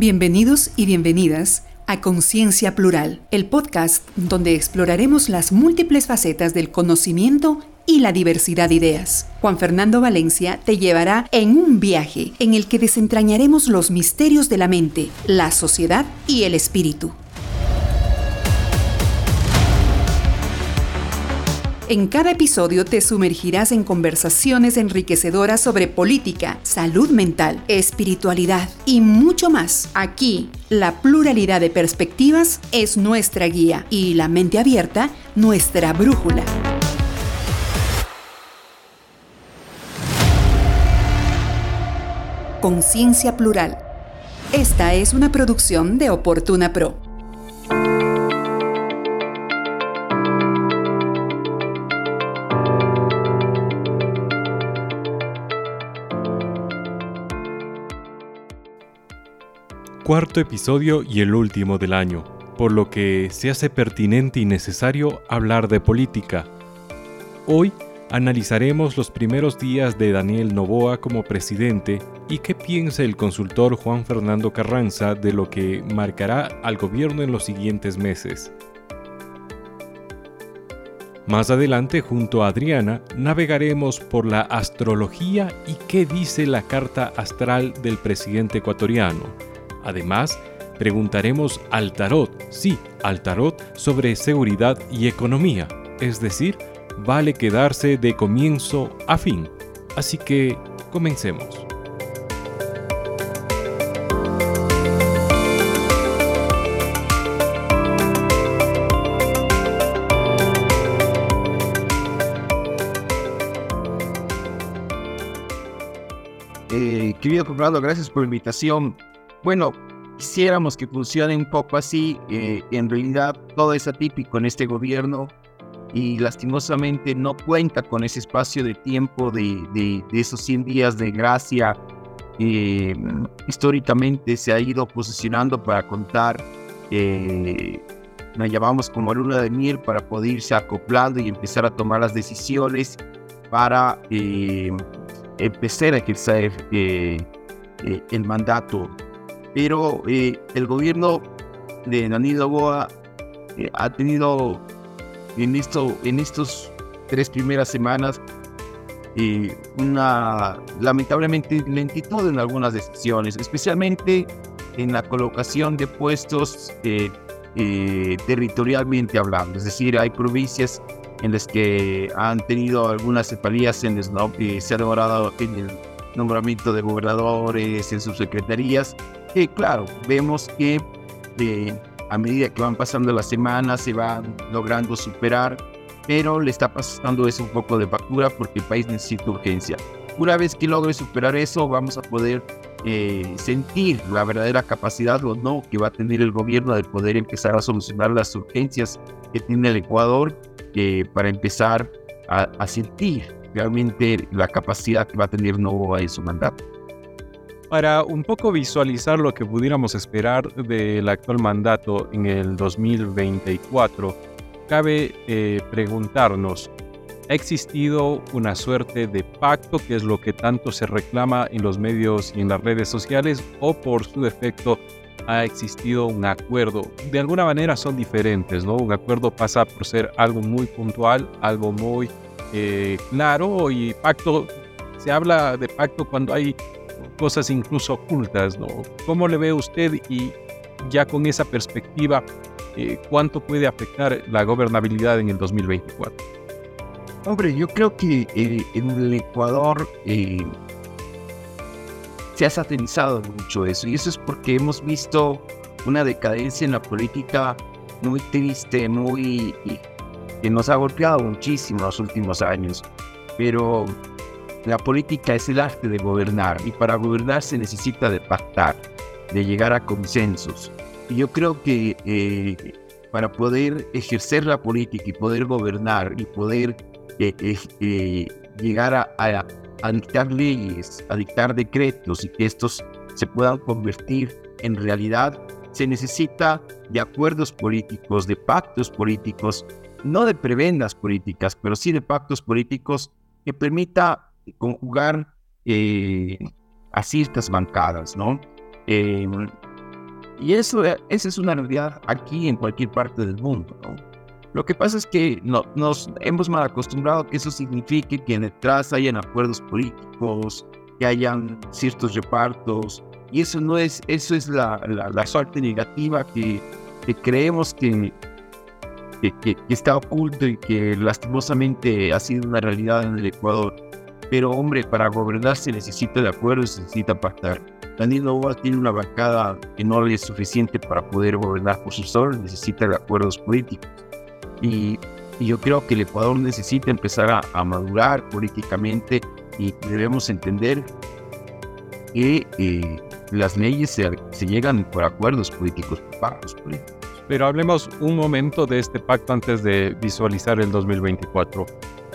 Bienvenidos y bienvenidas a Conciencia Plural, el podcast donde exploraremos las múltiples facetas del conocimiento y la diversidad de ideas. Juan Fernando Valencia te llevará en un viaje en el que desentrañaremos los misterios de la mente, la sociedad y el espíritu. En cada episodio te sumergirás en conversaciones enriquecedoras sobre política, salud mental, espiritualidad y mucho más. Aquí, la pluralidad de perspectivas es nuestra guía y la mente abierta nuestra brújula. Conciencia Plural. Esta es una producción de Oportuna Pro. Cuarto episodio y el último del año, por lo que se hace pertinente y necesario hablar de política. Hoy analizaremos los primeros días de Daniel Novoa como presidente y qué piensa el consultor Juan Fernando Carranza de lo que marcará al gobierno en los siguientes meses. Más adelante, junto a Adriana, navegaremos por la astrología y qué dice la carta astral del presidente ecuatoriano Además, preguntaremos al tarot, sí, al tarot sobre seguridad y economía, es decir, vale quedarse de comienzo a fin. Así que, comencemos. Eh, querido comprado, gracias por la invitación. Bueno, quisiéramos que funcione un poco así. Eh, en realidad todo es atípico en este gobierno y lastimosamente no cuenta con ese espacio de tiempo de, esos 100 días de gracia. Eh, históricamente se ha ido posicionando para contar, eh, la llamamos como luna de miel, para poder irse acoplando y empezar a tomar las decisiones para eh, empezar a ejercer el mandato pero eh, el gobierno de Danilo Boa eh, ha tenido en, esto, en estos tres primeras semanas eh, una lamentablemente lentitud en algunas decisiones, especialmente en la colocación de puestos territorialmente hablando. Es decir, hay provincias en las que han tenido algunas cefalías en las que se ha demorado en el nombramiento de gobernadores, en subsecretarías, que claro, vemos que eh, a medida que van pasando las semanas se van logrando superar, pero le está pasando eso un poco de factura porque el país necesita urgencia. Una vez que logre superar eso, vamos a poder eh, sentir la verdadera capacidad o no que va a tener el gobierno de poder empezar a solucionar las urgencias que tiene el Ecuador eh, para empezar a, sentir realmente la capacidad que va a tener Novoa en su mandato. Para un poco visualizar lo que pudiéramos esperar del actual mandato en el 2024, cabe eh, preguntarnos, ¿ha existido una suerte de pacto, que es lo que tanto se reclama en los medios y en las redes sociales, o por su defecto ha existido un acuerdo? De alguna manera son diferentes, ¿no? Un acuerdo pasa por ser algo muy puntual, algo muy eh, claro, y pacto, se habla de pacto cuando hay cosas incluso ocultas, ¿no? ¿Cómo le ve usted y ya con esa perspectiva, eh, cuánto puede afectar la gobernabilidad en el 2024? Hombre, yo creo que eh, en el Ecuador eh, se ha satanizado mucho eso y eso es porque hemos visto una decadencia en la política muy triste, muy que nos ha golpeado muchísimo en los últimos años. Pero la política es el arte de gobernar y para gobernar se necesita de pactar, de llegar a consensos. Y yo creo que eh, para poder ejercer la política y poder gobernar y poder eh, eh, llegar a, a, dictar leyes, a dictar decretos y que estos se puedan convertir en realidad, se necesita de acuerdos políticos, de pactos políticos, no de prebendas políticas, pero sí de pactos políticos que permita conjugar eh, a ciertas bancadas, ¿no? Eh, Y eso, esa es una realidad aquí en cualquier parte del mundo, ¿no? Lo que pasa es que no, nos hemos mal acostumbrado que eso signifique que detrás hayan acuerdos políticos, que hayan ciertos repartos, y eso no es, eso es la, la, la suerte negativa que, que creemos que, que, que, está oculto y que lastimosamente ha sido una realidad en el Ecuador. Pero hombre, para gobernar se necesita de acuerdos, se necesita pactar. Daniel Novoa tiene una bancada que no le es suficiente para poder gobernar por sí solo, necesita de acuerdos políticos. Y, y yo creo que el Ecuador necesita empezar a, a madurar políticamente y debemos entender que eh, las leyes se, se, llegan por acuerdos políticos, pactos políticos. Pero hablemos un momento de este pacto antes de visualizar el 2024.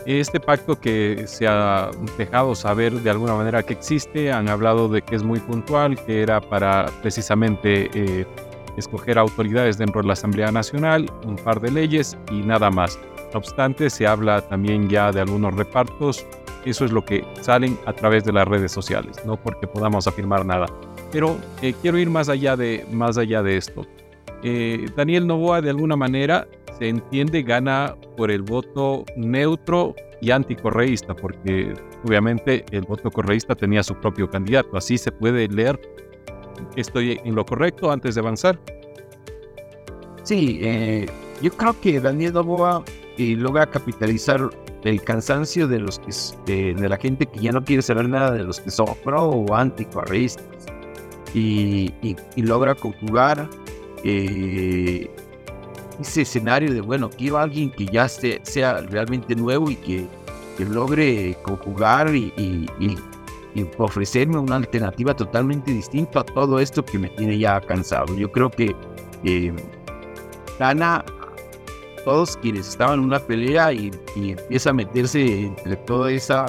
Este pacto que se ha dejado saber de alguna manera que existe, han hablado de que es muy puntual, que era para precisamente eh, escoger autoridades dentro de la Asamblea Nacional, un par de leyes y nada más. No obstante, se habla también ya de algunos repartos. Eso es lo que salen a través de las redes sociales, no porque podamos afirmar nada. Pero eh, quiero ir más allá de, más allá de esto. Eh, Daniel Novoa, de alguna manera, se entiende gana por el voto neutro y anticorreísta, porque obviamente el voto correísta tenía su propio candidato. Así se puede leer. ¿Estoy en lo correcto antes de avanzar? Sí, eh, yo creo que Daniel Novoa eh, logra capitalizar el cansancio de los de, la gente que ya no quiere saber nada de los que son pro o anticorreístas y logra conjugar eh, ese escenario de, bueno, quiero a alguien que ya se, sea realmente nuevo y que, que logre conjugar y, ofrecerme una alternativa totalmente distinta a todo esto que me tiene ya cansado. Yo creo que eh, gana todos quienes estaban en una pelea y, empieza a meterse entre toda esa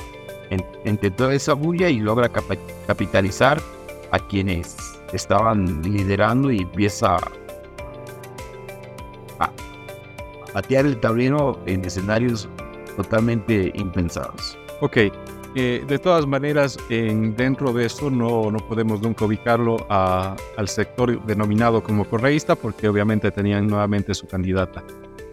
en, entre toda esa bulla y logra cap capitalizar a quienes estaban liderando y empieza a patear el tablero en escenarios totalmente impensados. Ok, eh, de todas maneras, en, dentro de esto no, no podemos nunca ubicarlo a, al sector denominado como correísta porque obviamente tenían nuevamente su candidata.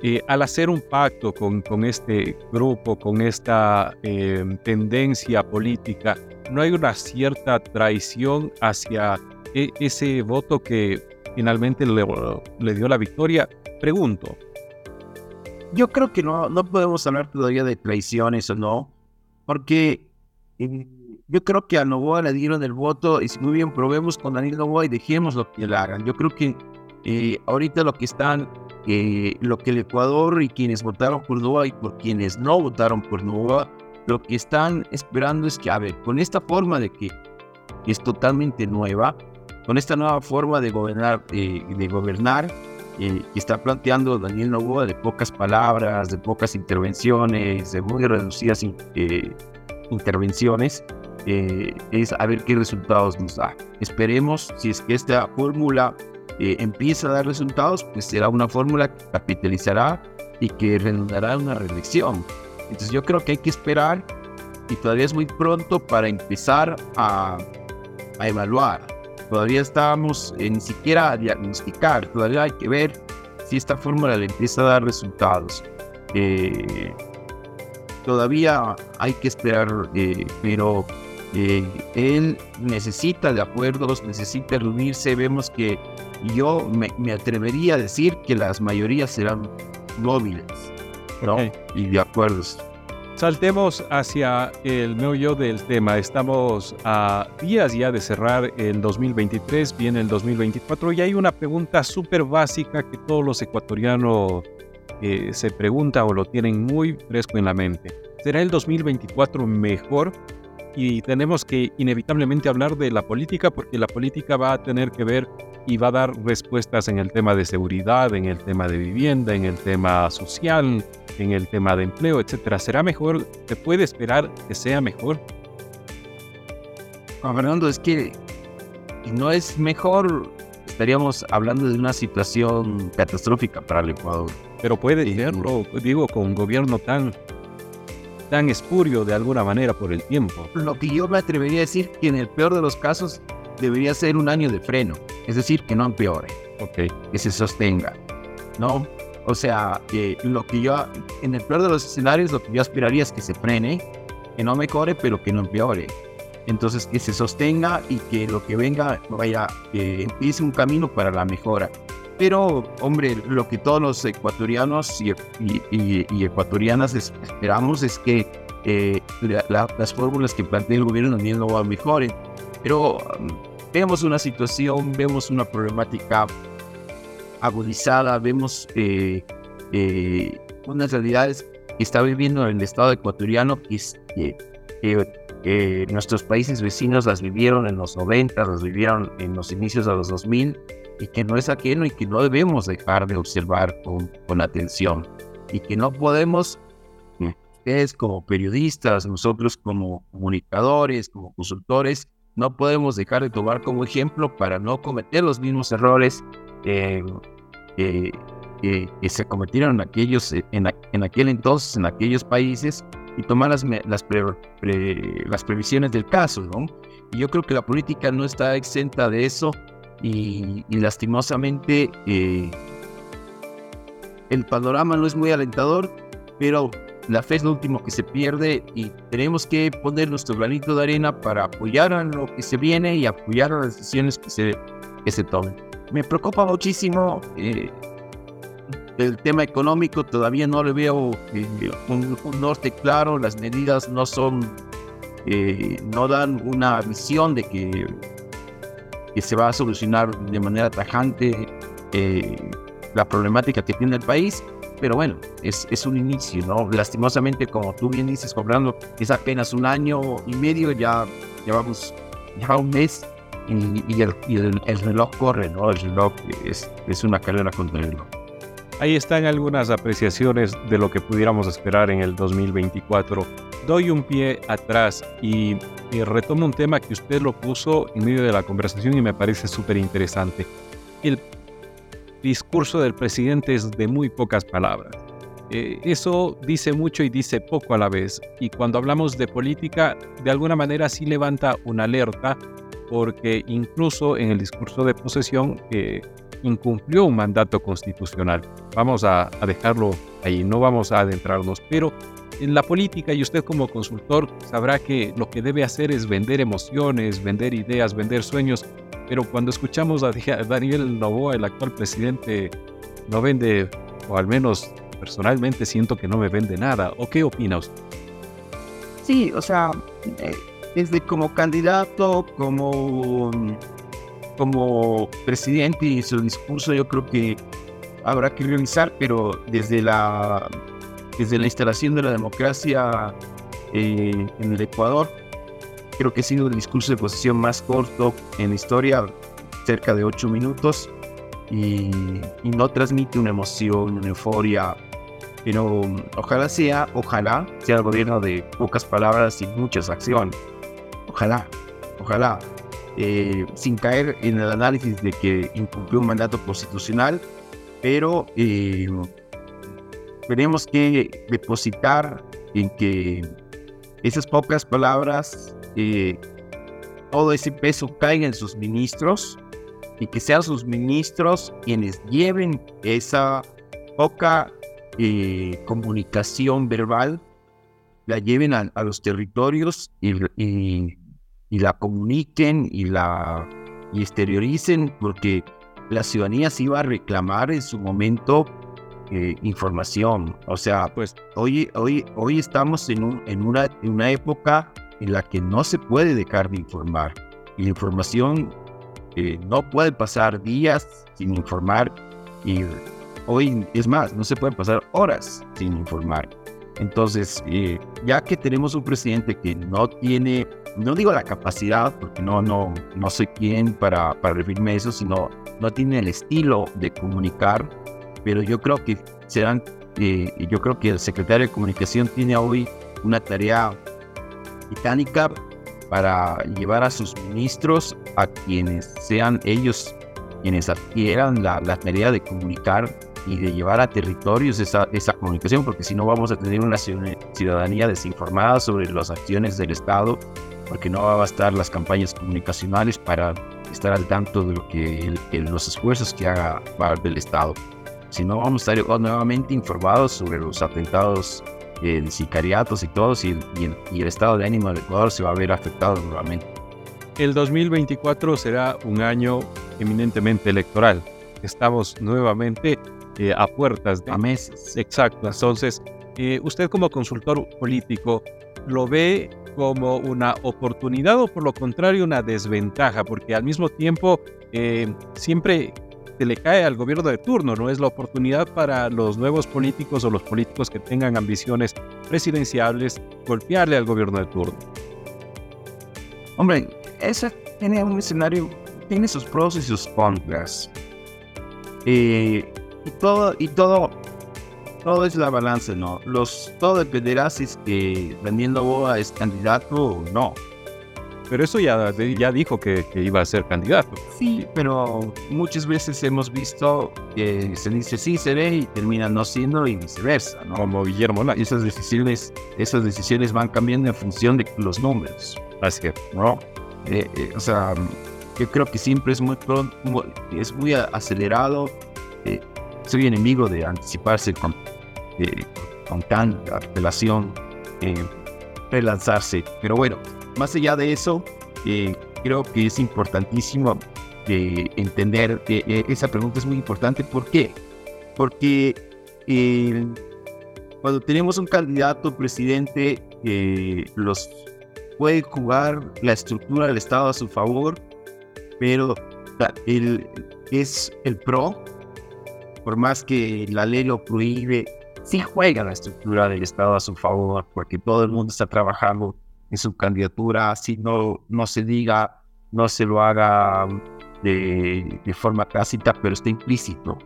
Eh, al hacer un pacto con, con, este grupo, con esta eh, tendencia política, ¿no hay una cierta traición hacia e, ese voto que finalmente le, le dio la victoria? Pregunto. Yo creo que no, no podemos hablar todavía de traiciones o no, porque eh, yo creo que a Novoa le dieron el voto y si muy bien probemos con Daniel Novoa y dejemos lo que le hagan. Yo creo que eh, ahorita lo que están, eh, lo que el Ecuador y quienes votaron por Novoa y por quienes no votaron por Novoa, lo que están esperando es que, a ver, con esta forma de que es totalmente nueva, con esta nueva forma de gobernar, eh, de gobernar eh, que está planteando Daniel Novoa de pocas palabras, de pocas intervenciones, de muy reducidas eh, intervenciones, eh, es a ver qué resultados nos da. Esperemos, si es que esta fórmula eh, empieza a dar resultados, pues será una fórmula que capitalizará y que redundará en una reelección. Entonces yo creo que hay que esperar y todavía es muy pronto para empezar a, a evaluar. Todavía estamos eh, ni siquiera a diagnosticar, todavía hay que ver si esta fórmula le empieza a dar resultados. Eh, todavía hay que esperar, eh, pero eh, él necesita de acuerdos, necesita reunirse. Vemos que yo me, me atrevería a decir que las mayorías serán móviles ¿no? Okay. y de acuerdos. Saltemos hacia el meollo del tema. Estamos a días ya de cerrar el 2023, viene el 2024 y hay una pregunta súper básica que todos los ecuatorianos eh, se preguntan o lo tienen muy fresco en la mente. ¿Será el 2024 mejor? Y tenemos que inevitablemente hablar de la política porque la política va a tener que ver y va a dar respuestas en el tema de seguridad, en el tema de vivienda, en el tema social, en el tema de empleo, etcétera. ¿Será mejor? ¿Se puede esperar que sea mejor? Juan Fernando, es que no es mejor, estaríamos hablando de una situación catastrófica para el Ecuador. Pero puede sí. serlo, digo, con un gobierno tan tan espurio de alguna manera por el tiempo. Lo que yo me atrevería a decir que en el peor de los casos debería ser un año de freno. es decir, que no empeore, okay. que se sostenga, ¿no? O sea, que lo que yo, en el peor de los escenarios, lo que yo aspiraría es que se frene, que no mejore, pero que no empeore. Entonces, que se sostenga y que lo que venga vaya, que empiece un camino para la mejora. Pero, hombre, lo que todos los ecuatorianos y, y, ecuatorianas esperamos es que eh, las fórmulas que plantea el gobierno lo mejoren. Pero um, vemos una situación, vemos una problemática agudizada, vemos eh, eh, unas realidades que está viviendo el Estado ecuatoriano que, nuestros países vecinos las vivieron en los 90, las vivieron en los inicios de los 2000 y que no es ajeno y que no debemos dejar de observar con, con atención. Y que no podemos, ustedes como periodistas, nosotros como comunicadores, como consultores, no podemos dejar de tomar como ejemplo para no cometer los mismos errores eh, que se cometieron aquellos, en, en, aquel entonces, en aquellos países, y tomar las, las, las previsiones del caso. ¿no? Y yo creo que la política no está exenta de eso y, lastimosamente eh, el panorama no es muy alentador, pero la fe es lo último que se pierde y tenemos que poner nuestro granito de arena para apoyar a lo que se viene y apoyar a las decisiones que se, que se tomen. Me preocupa muchísimo eh, el tema económico, todavía no le veo eh, un, norte claro, las medidas no son, eh, no dan una visión de que, que se va a solucionar de manera tajante la problemática que tiene el país pero bueno, es, es un inicio, ¿no? Lastimosamente, como tú bien dices, comprando, es apenas un año y medio, ya llevamos ya un mes y, el, el, reloj corre, ¿no? El reloj es, es una carrera contra el reloj. Ahí están algunas apreciaciones de lo que pudiéramos esperar en el 2024. Doy un pie atrás y, y retomo un tema que usted lo puso en medio de la conversación y me parece súper interesante. El discurso del presidente es de muy pocas palabras. Eh, eso dice mucho y dice poco a la vez. Y cuando hablamos de política, de alguna manera sí levanta una alerta, porque incluso en el discurso de posesión eh, incumplió un mandato constitucional. Vamos a, a dejarlo ahí, no vamos a adentrarnos, pero en la política y usted como consultor sabrá que lo que debe hacer es vender emociones, vender ideas, vender sueños, pero cuando escuchamos a Daniel Novoa, el actual presidente, no vende, o al menos personalmente siento que no me vende nada. ¿O qué opina usted? Sí, o sea, eh, desde como candidato, como, como presidente y su discurso, yo creo que habrá que revisar, pero desde la, desde la instalación de la democracia eh, en el Ecuador, Creo que ha sido el discurso de posición más corto en la historia, cerca de ocho minutos, y, no transmite una emoción, una euforia. Pero ojalá sea, ojalá sea el gobierno de pocas palabras y muchas acciones. Ojalá, ojalá. Eh, sin caer en el análisis de que incumplió un mandato constitucional, pero eh, tenemos que depositar en que esas pocas palabras eh, todo ese peso caiga en sus ministros y que sean sus ministros quienes lleven esa poca eh, comunicación verbal, la lleven a, los territorios y, la comuniquen y la y exterioricen, porque la ciudadanía se iba a reclamar en su momento eh, información. O sea, pues hoy, hoy, hoy estamos en, un, en, una, en una época en la que no se puede dejar de informar. Y la información eh, no puede pasar días sin informar y hoy es más, no se pueden pasar horas sin informar. Entonces, eh, ya que tenemos un presidente que no tiene, no digo la capacidad, porque no, no, no soy quien para, para referirme a eso, sino no tiene el estilo de comunicar, pero yo creo que serán, eh, yo creo que el secretario de comunicación tiene hoy una tarea británica para llevar a sus ministros a quienes sean ellos quienes adquieran la, la tarea de comunicar y de llevar a territorios esa, esa comunicación, porque si no vamos a tener una ciudadanía desinformada sobre las acciones del Estado, porque no va a bastar las campañas comunicacionales para estar al tanto de lo que los esfuerzos que haga del Estado. Si no, vamos a estar nuevamente informados sobre los atentados de sicariatos y todos, y, y, el estado de ánimo del Ecuador se va a ver afectado nuevamente. El 2024 será un año eminentemente electoral. Estamos nuevamente eh, a puertas de... A meses. Exacto. Entonces, eh, usted como consultor político, ¿lo ve como una oportunidad o por lo contrario una desventaja? Porque al mismo tiempo eh, siempre se le cae al gobierno de turno, ¿no? Es la oportunidad para los nuevos políticos o los políticos que tengan ambiciones presidenciales golpearle al gobierno de turno. Hombre, ese tiene un escenario, tiene sus pros y sus contras. Y todo, y todo, todo es la balanza, ¿no? Los, todo dependerá si es que Daniel Novoa es candidato o no. Pero eso ya, ya dijo que, iba a ser candidato. Sí, pero muchas veces hemos visto que se dice sí seré y termina no siendo y viceversa, ¿no? Como Guillermo Y esas decisiones, esas decisiones van cambiando en función de los números. Así que, ¿no? Eh, eh, o sea, yo creo que siempre es muy pronto, es muy acelerado. Eh, soy enemigo de anticiparse con, con tanta relación, relanzarse. Pero bueno, más allá de eso, creo que es importantísimo entender que esa pregunta es muy importante. ¿Por qué? Porque cuando tenemos un candidato presidente, los puede jugar la estructura del Estado a su favor, pero el, es el PRO, por más que la ley lo prohíbe, sí juega la estructura del Estado a su favor, porque todo el mundo está trabajando en su candidatura, así no, no se diga, no se lo haga de, de forma tácita, pero está implícito.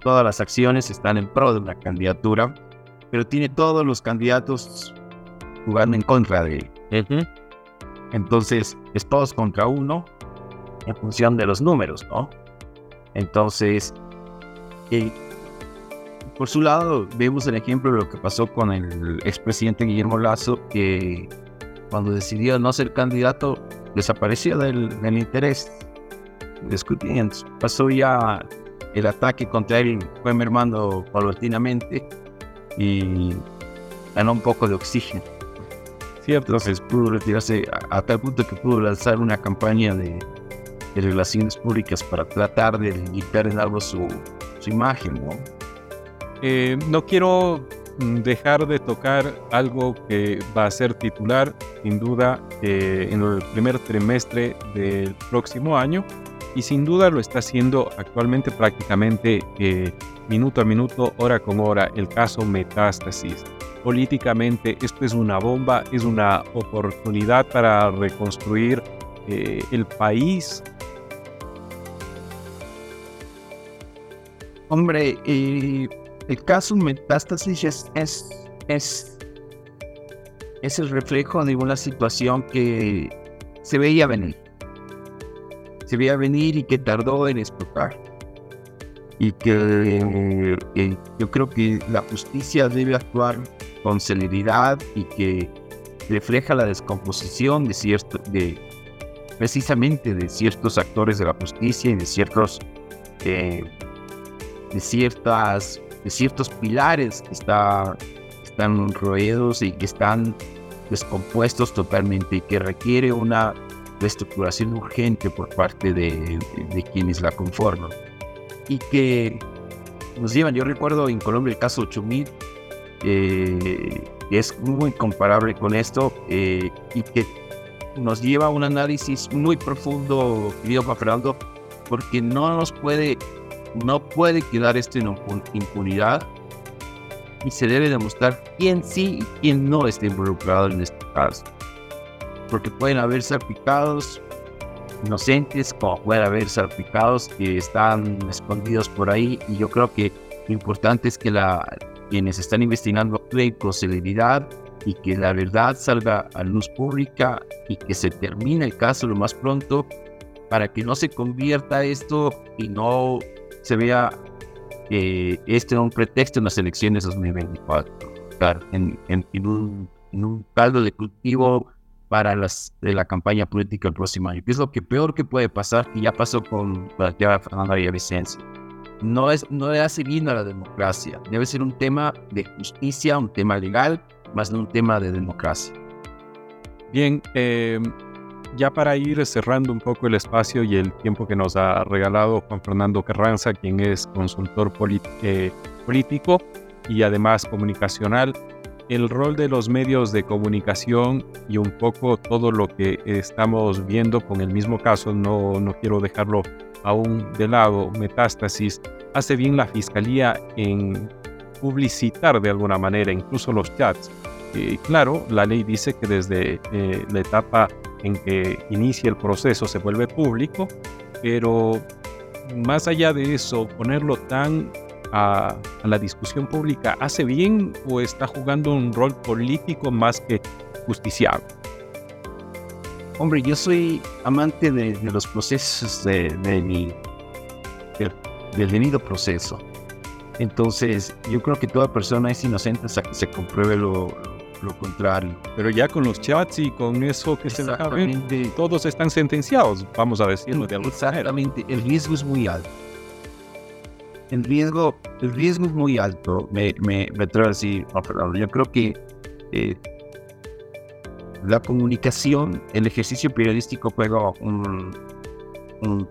Todas las acciones están en pro de una candidatura, pero tiene todos los candidatos jugando en contra de él. Entonces, es todos contra uno en función de los números, ¿no? Entonces, eh, por su lado, vemos el ejemplo de lo que pasó con el expresidente Guillermo Lazo, que cuando decidió no ser candidato, desapareció del, interés discutiendo. Pasó ya el ataque contra él, fue mermando paulatinamente y ganó un poco de oxígeno. Cierto. Entonces pudo retirarse a, tal punto que pudo lanzar una campaña de, relaciones públicas para tratar de limitar en algo su, su imagen, ¿no? Eh, no quiero dejar de tocar algo que va a ser titular, sin duda, eh, en el primer trimestre del próximo año, y sin duda lo está haciendo actualmente prácticamente eh, minuto a minuto, hora con hora, el caso Metástasis políticamente esto es una bomba, es una oportunidad para reconstruir eh, el país. Hombre, el caso metástasis es, es, es, es el reflejo de una situación que se veía venir. Se veía venir y que tardó en explotar y que eh, yo creo que la justicia debe actuar con celeridad y que refleja la descomposición de cierto, de precisamente de ciertos actores de la justicia y de ciertos eh, de ciertas de ciertos pilares que está, están roídos y que están descompuestos totalmente y que requiere una reestructuración urgente por parte de, quienes la conforman. Y que nos llevan, yo recuerdo en Colombia el caso 8000 eh, es muy comparable con esto eh, y que nos lleva a un análisis muy profundo, querido Juan Fernando, porque no nos puede, no puede quedar esto en impunidad y se debe demostrar quién sí y quién no está involucrado en este caso. Porque pueden haber salpicados inocentes, como puede haber salpicados que están escondidos por ahí, y yo creo que lo importante es que la, quienes están investigando actúen con celeridad y que la verdad salga a luz pública y que se termine el caso lo más pronto para que no se convierta esto y no se vea eh, este un pretexto en las elecciones 2024. En, en, un, en un caldo de cultivo para las, de la campaña política el próximo año. ¿Qué es lo que peor que puede pasar? Que ya pasó con la tía Fernanda Villavicencio. No, es, no le hace bien a la democracia. Debe ser un tema de justicia, un tema legal, más no un tema de democracia. Bien, eh, ya para ir cerrando un poco el espacio y el tiempo que nos ha regalado Juan Fernando Carranza, quien es consultor eh, político y además comunicacional, el rol de los medios de comunicación y un poco todo lo que estamos viendo con el mismo caso, no, no quiero dejarlo aún de lado, metástasis, hace bien la fiscalía en publicitar de alguna manera incluso los chats. Eh, claro, la ley dice que desde eh, la etapa en que inicia el proceso se vuelve público, pero más allá de eso, ponerlo tan a, la discusión pública, ¿hace bien o está jugando un rol político más que justiciable? Hombre, yo soy amante de, los procesos de, del debido proceso. Entonces, yo creo que toda persona es inocente hasta que se compruebe lo, lo contrario. Pero ya con los chats y con eso que se ver, todos están sentenciados, vamos a decirlo de alguna Exactamente, el riesgo es muy alto. El riesgo, el riesgo es muy alto, me, me, me atrevo a decir, yo creo que eh, la comunicación, el ejercicio periodístico juega un, un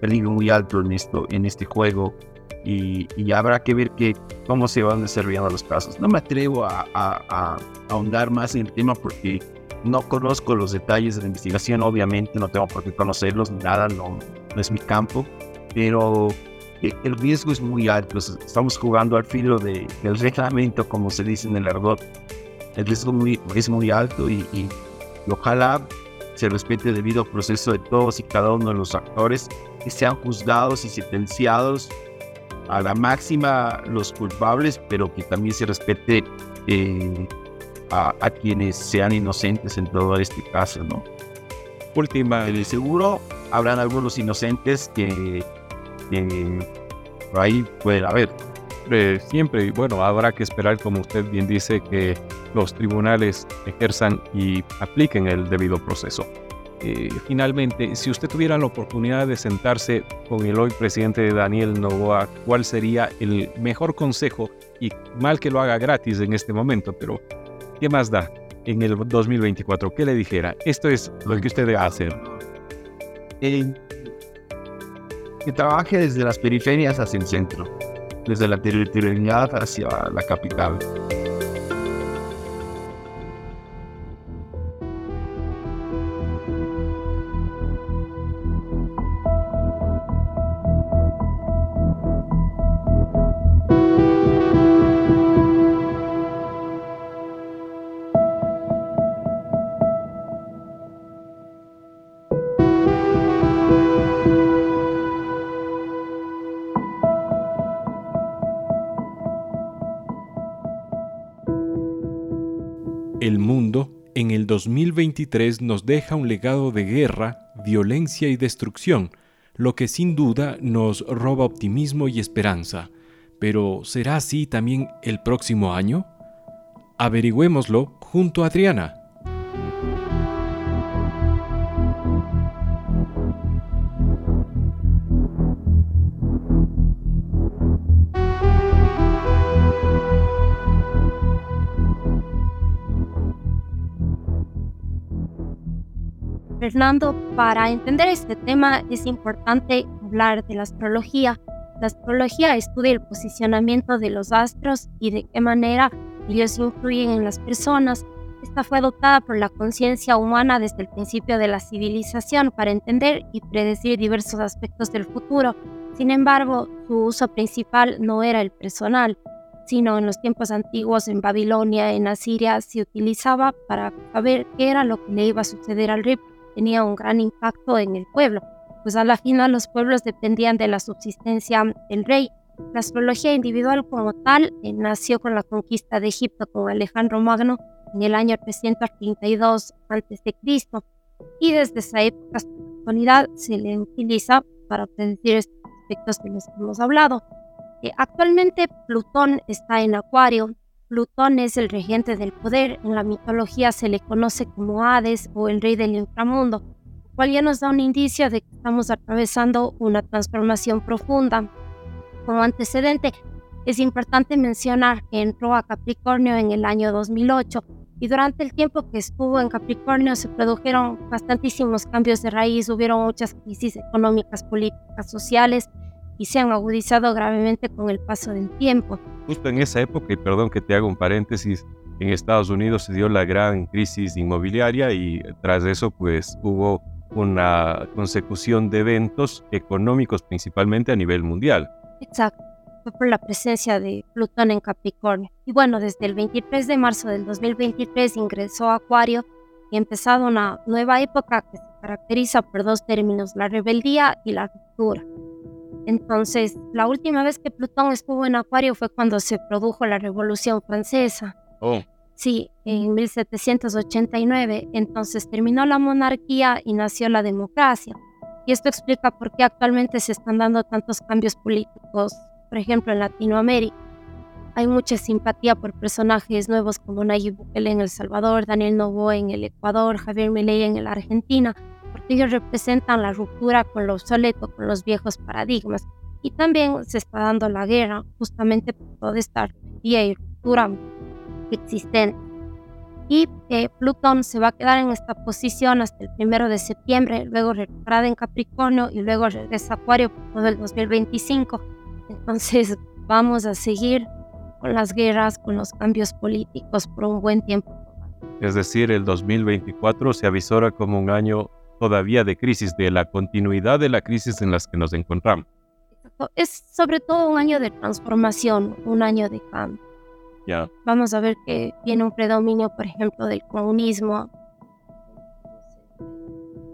peligro muy alto en, esto, en este juego y, habrá que ver que, cómo se van desarrollando los casos. No me atrevo a, ahondar más en el tema porque no conozco los detalles de la investigación, obviamente no tengo por qué conocerlos, nada, no, no es mi campo, pero el riesgo es muy alto. Estamos jugando al filo de, del reglamento, como se dice en el argot. El riesgo muy, es muy alto y, y, ojalá se respete el debido proceso de todos y cada uno de los actores que sean juzgados y sentenciados a la máxima los culpables, pero que también se respete eh, a, quienes sean inocentes en todo este caso, ¿no? Última. De seguro habrán algunos inocentes que, por ahí puede haber. siempre, bueno, habrá que esperar, como usted bien dice, que los tribunales ejerzan y apliquen el debido proceso. Eh, finalmente, si usted tuviera la oportunidad de sentarse con el hoy presidente Daniel Novoa, ¿cuál sería el mejor consejo? Y mal que lo haga gratis en este momento, pero ¿qué más da en el 2024? ¿Qué le dijera? Esto es lo que usted debe hacer. que trabaje desde las periferias hacia el centro, desde la territorialidad hacia la capital. 2023 nos deja un legado de guerra, violencia y destrucción, lo que sin duda nos roba optimismo y esperanza. Pero ¿será así también el próximo año? Averigüémoslo junto a Adriana. Fernando, para entender este tema es importante hablar de la astrología. La astrología estudia el posicionamiento de los astros y de qué manera ellos influyen en las personas. Esta fue adoptada por la conciencia humana desde el principio de la civilización para entender y predecir diversos aspectos del futuro. Sin embargo, su uso principal no era el personal, sino en los tiempos antiguos en Babilonia, en Asiria, se utilizaba para saber qué era lo que le iba a suceder al rey tenía un gran impacto en el pueblo, pues a la final los pueblos dependían de la subsistencia del rey. La astrología individual como tal eh, nació con la conquista de Egipto con Alejandro Magno en el año 332 a.C. y desde esa época hasta la actualidad se le utiliza para predecir estos aspectos de los que hemos hablado. Eh, actualmente Plutón está en Acuario Plutón es el regente del poder. En la mitología se le conoce como Hades o el rey del inframundo, lo cual ya nos da un indicio de que estamos atravesando una transformación profunda. Como antecedente, es importante mencionar que entró a Capricornio en el año 2008 y durante el tiempo que estuvo en Capricornio se produjeron bastantísimos cambios de raíz, hubieron muchas crisis económicas, políticas, sociales y se han agudizado gravemente con el paso del tiempo justo en esa época, y perdón que te haga un paréntesis, en Estados Unidos se dio la gran crisis inmobiliaria y tras eso pues hubo una consecución de eventos económicos principalmente a nivel mundial. Exacto, fue por la presencia de Plutón en Capricornio. Y bueno, desde el 23 de marzo del 2023 ingresó a Acuario y empezado una nueva época que se caracteriza por dos términos, la rebeldía y la ruptura. Entonces, la última vez que Plutón estuvo en Acuario fue cuando se produjo la Revolución Francesa. Oh. Sí, en 1789. Entonces terminó la monarquía y nació la democracia. Y esto explica por qué actualmente se están dando tantos cambios políticos, por ejemplo, en Latinoamérica. Hay mucha simpatía por personajes nuevos como Nayib Bukele en El Salvador, Daniel Novoa en el Ecuador, Javier Milei en la Argentina, ellos representan la ruptura con lo obsoleto, con los viejos paradigmas. Y también se está dando la guerra justamente por toda esta rebeldía y ruptura existente. Y eh, Plutón se va a quedar en esta posición hasta el primero de septiembre, luego retrograda en Capricornio y luego regresa a Acuario por todo el 2025. Entonces vamos a seguir con las guerras, con los cambios políticos por un buen tiempo. Es decir, el 2024 se avisora como un año todavía de crisis, de la continuidad de la crisis en las que nos encontramos. Es sobre todo un año de transformación, un año de cambio. Ya. Vamos a ver que viene un predominio, por ejemplo, del comunismo,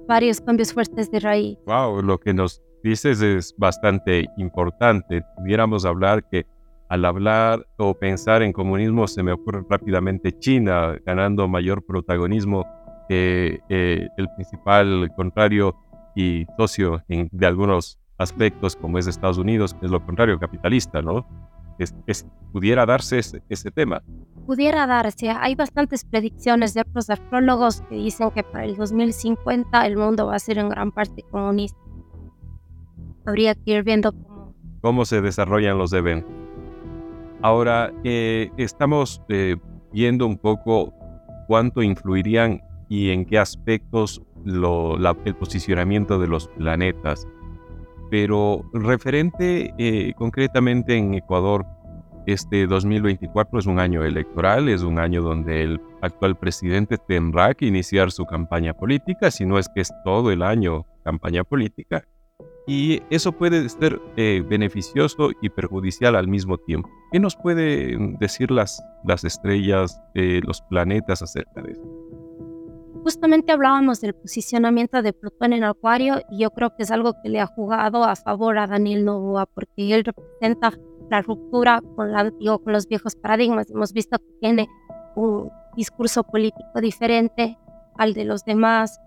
varios cambios fuertes de raíz. Wow, lo que nos dices es bastante importante. Pudiéramos hablar que al hablar o pensar en comunismo se me ocurre rápidamente China ganando mayor protagonismo que eh, el principal contrario y socio de algunos aspectos, como es Estados Unidos, que es lo contrario, capitalista, ¿no? Es, pudiera darse ese, tema. Pudiera darse. Hay bastantes predicciones de otros astrólogos que dicen que para el 2050 el mundo va a ser en gran parte comunista. Habría que ir viendo cómo, cómo se desarrollan los eventos. Ahora, eh, estamos eh, viendo un poco cuánto influirían y en qué aspectos el posicionamiento de los planetas. Pero referente eh, concretamente en Ecuador, este 2024 es un año electoral, es un año donde el actual presidente tendrá que iniciar su campaña política, si no es que es todo el año campaña política. Y eso puede ser eh, beneficioso y perjudicial al mismo tiempo. ¿Qué nos pueden decir las, las estrellas, eh, los planetas acerca de eso? Justamente hablábamos del posicionamiento de Plutón en Acuario y yo creo que es algo que le ha jugado a favor a Daniel Novoa porque él representa la ruptura con, los viejos paradigmas. Hemos visto que tiene un discurso político diferente al de los demás.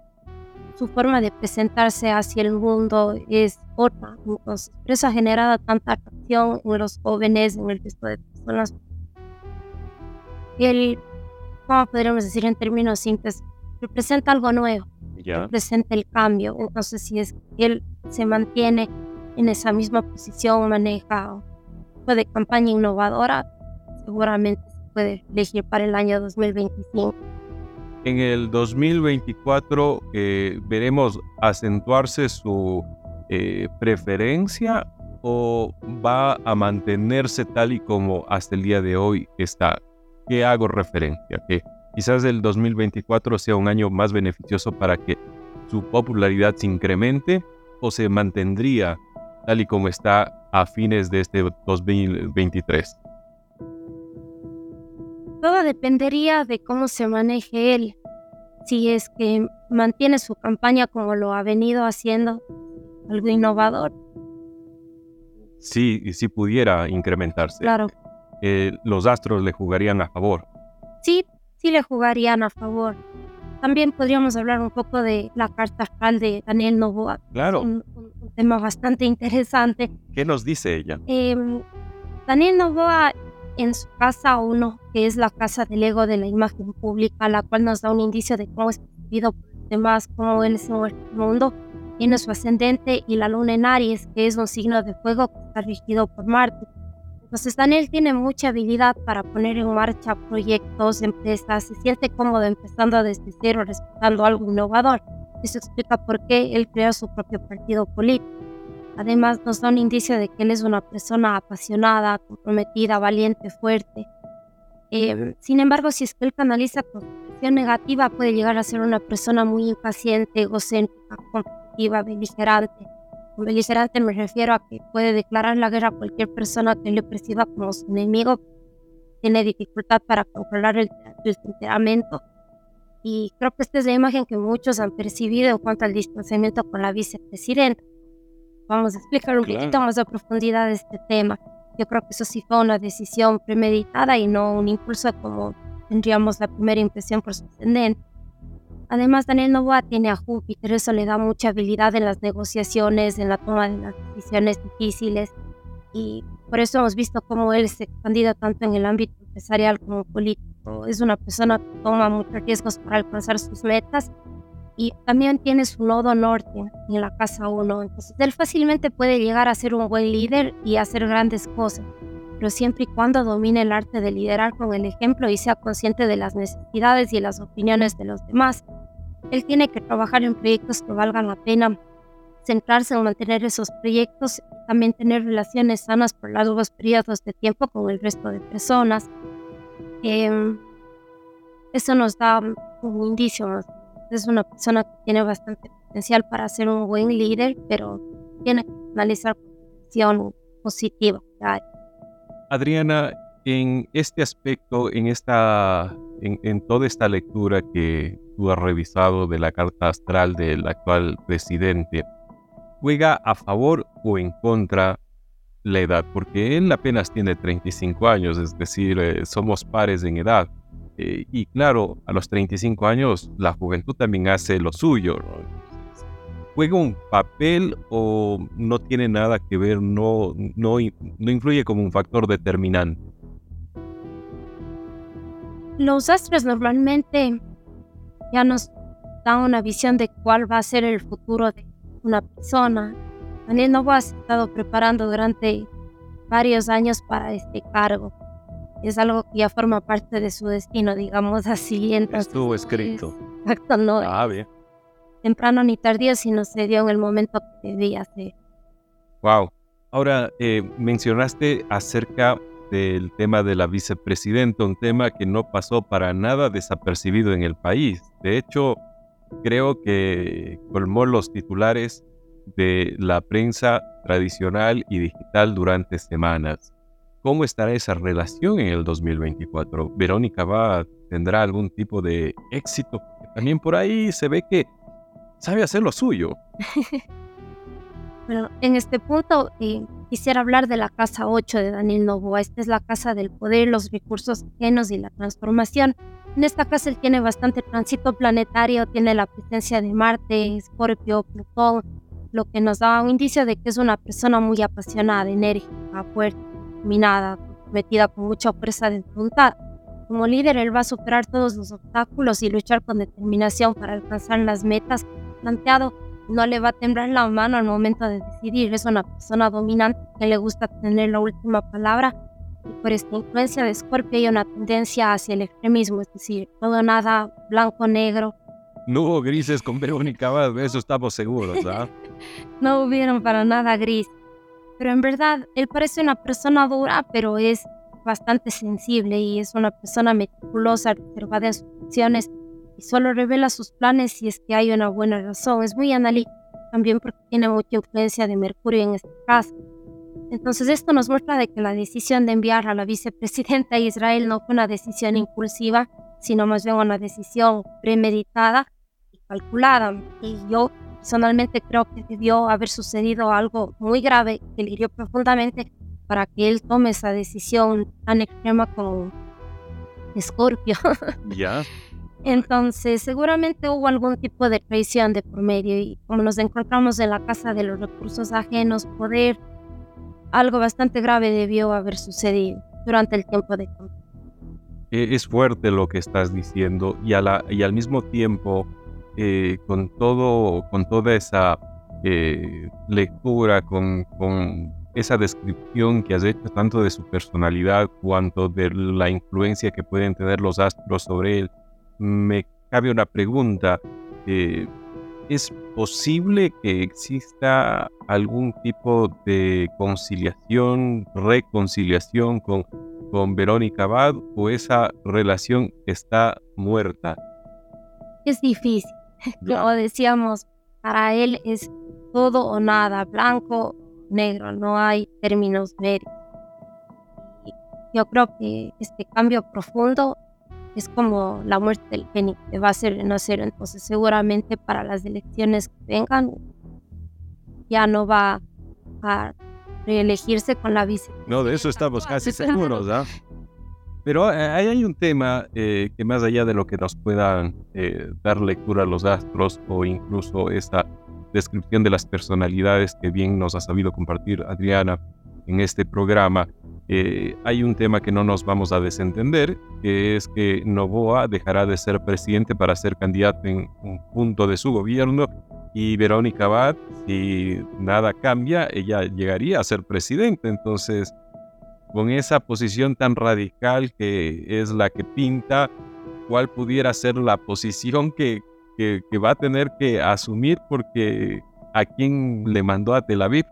Su forma de presentarse hacia el mundo es otra. Entonces, por eso ha generado tanta atracción en los jóvenes, en el resto de personas. Él, ¿cómo podríamos decir en términos simples? Representa algo nuevo, representa el cambio. Entonces, si es que él se mantiene en esa misma posición, maneja de campaña innovadora, seguramente se puede elegir para el año 2025. En el 2024 eh, veremos acentuarse su eh, preferencia o va a mantenerse tal y como hasta el día de hoy está. ¿Qué hago referencia? Que quizás el 2024 sea un año más beneficioso para que su popularidad se incremente o se mantendría tal y como está a fines de este 2023? Todo dependería de cómo se maneje él. Si es que mantiene su campaña como lo ha venido haciendo, algo innovador. Sí, si pudiera incrementarse. Claro. Eh, los astros le jugarían a favor. Sí, sí le jugarían a favor. También podríamos hablar un poco de la carta astral de Daniel Novoa. Claro. Un, tema bastante interesante. ¿Qué nos dice ella? Em, Daniel Novoa en su casa uno, que es la casa del ego de la imagen pública, la cual nos da un indicio de cómo es percibido por los demás, cómo él es en el mundo, tiene su ascendente y la luna en Aries, que es un signo de fuego que está regido por Marte. Entonces Daniel tiene mucha habilidad para poner en marcha proyectos, empresas, se siente cómodo empezando desde cero, respetando algo innovador. Eso explica por qué él creó su propio partido político. Además, nos da un indicio de que él es una persona apasionada, comprometida, valiente, fuerte. Eh, sin embargo, si es que él canaliza construcción negativa, puede llegar a ser una persona muy impaciente, egocéntrica, competitiva, beligerante. Con beligerante me refiero a que puede declarar la guerra a cualquier persona que le perciba como su enemigo. Tiene dificultad para controlar el, el temperamento. Y creo que esta es la imagen que muchos han percibido en cuanto al distanciamiento con la vicepresidenta vamos a explicar un poquito más a profundidad este tema. Yo creo que eso sí fue una decisión premeditada y no un impulso como tendríamos la primera impresión por su ascendente. Además, Daniel Novoa tiene a Júpiter, eso le da mucha habilidad en las negociaciones, en la toma de las decisiones difíciles y por eso hemos visto cómo él se ha tanto en el ámbito empresarial como político. Es una persona que toma muchos riesgos para alcanzar sus metas y también tiene su nodo norte en la casa 1. Entonces él fácilmente puede llegar a ser un buen líder y hacer grandes cosas, pero siempre y cuando domine el arte de liderar con el ejemplo y sea consciente de las necesidades y las opiniones de los demás. Él tiene que trabajar en proyectos que valgan la pena, centrarse en mantener esos proyectos y también tener relaciones sanas por largos periodos de tiempo con el resto de personas. Em, eso nos da un indicio es una persona que tiene bastante potencial para ser un buen líder, pero tiene que analizar posición positiva. Adriana, en este aspecto, en, esta, en, toda esta lectura que tú has revisado de la carta astral del actual presidente, ¿juega a favor o en contra la edad? Porque él apenas tiene 35 años, es decir, eh, somos pares en edad. Eh, y claro, a los 35 años la juventud también hace lo suyo. ¿Juega un papel o no tiene nada que ver, no, no, no influye como un factor determinante? Los astros normalmente ya nos dan una visión de cuál va a ser el futuro de una persona. Daniel Novo ha estado preparando durante varios años para este cargo es algo que ya forma parte de su destino, digamos así. Entonces, Estuvo escrito. exacto, no. Ah, bien. Temprano ni tardío, sino se dio en el momento que debía ser. Wow. Ahora, eh, mencionaste acerca del tema de la vicepresidenta, un tema que no pasó para nada desapercibido en el país. De hecho, creo que colmó los titulares de la prensa tradicional y digital durante semanas. ¿Cómo estará esa relación en el 2024? ¿Verónica va, tendrá algún tipo de éxito? También por ahí se ve que sabe hacer lo suyo. bueno, en este punto eh, quisiera hablar de la casa 8 de Daniel Novoa. Esta es la casa del poder, los recursos ajenos y la transformación. En esta casa él tiene bastante tránsito planetario, tiene la presencia de Marte, Escorpio, Plutón, lo que nos da un indicio de que es una persona muy apasionada, enérgica, fuerte minada, metida con mucha fuerza de voluntad. Como líder, él va a superar todos los obstáculos y luchar con determinación para alcanzar las metas planteado. No le va a temblar la mano al momento de decidir. Es una persona dominante que le gusta tener la última palabra. Y por esta influencia de Scorpio hay una tendencia hacia el extremismo, es decir, todo nada blanco, negro. No hubo grises con Verónica de eso estamos seguros, ¿ah? no hubieron para nada gris pero en verdad él parece una persona dura, pero es bastante sensible y es una persona meticulosa, reservada en sus acciones y solo revela sus planes si es que hay una buena razón. Es muy analítico también porque tiene mucha influencia de Mercurio en este caso. Entonces esto nos muestra de que la decisión de enviar a la vicepresidenta a Israel no fue una decisión impulsiva, sino más bien una decisión premeditada y calculada. Y yo personalmente creo que debió haber sucedido algo muy grave que le hirió profundamente para que él tome esa decisión tan extrema con Scorpio. Ya. Entonces, seguramente hubo algún tipo de traición de por medio y como nos encontramos en la casa de los recursos ajenos, poder, algo bastante grave debió haber sucedido. durante el tiempo de. E, es fuerte lo que estás diciendo y, a la, y al mismo tiempo eh, con, todo, con toda esa eh, lectura, con, con esa descripción que has hecho tanto de su personalidad cuanto de la influencia que pueden tener los astros sobre él, me cabe una pregunta. Eh, ¿Es posible que exista algún tipo de conciliación, reconciliación con, con Verónica Abad o esa relación está muerta? Es difícil. Como decíamos, para él es todo o nada, blanco, negro, no hay términos medios. Yo creo que este cambio profundo es como la muerte del fénix, que va a hacer renacer. Entonces, seguramente para las elecciones que vengan, ya no va a reelegirse con la vice. No, de eso estamos casi seguros, ¿ah? Pero eh, hay un tema eh, que más allá de lo que nos puedan eh, dar lectura a los astros o incluso esta descripción de las personalidades que bien nos ha sabido compartir Adriana en este programa, eh, hay un tema que no nos vamos a desentender, que es que Novoa dejará de ser presidente para ser candidato en un punto de su gobierno y Verónica Abad, si nada cambia, ella llegaría a ser presidente. Entonces, con esa posición tan radical que es la que pinta, ¿cuál pudiera ser la posición que, que, va a tener que asumir? Porque a quien le mandó a Tel Aviv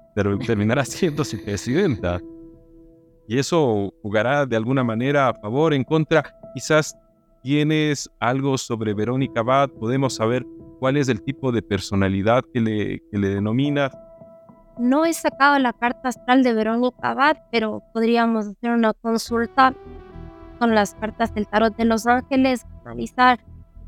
terminará siendo su presidenta y eso jugará de alguna manera a favor, en contra. Quizás tienes algo sobre Verónica Abad, podemos saber cuál es el tipo de personalidad que le, que le denomina. No he sacado la carta astral de Verónica Abad, pero podríamos hacer una consulta con las cartas del tarot de los ángeles, analizar,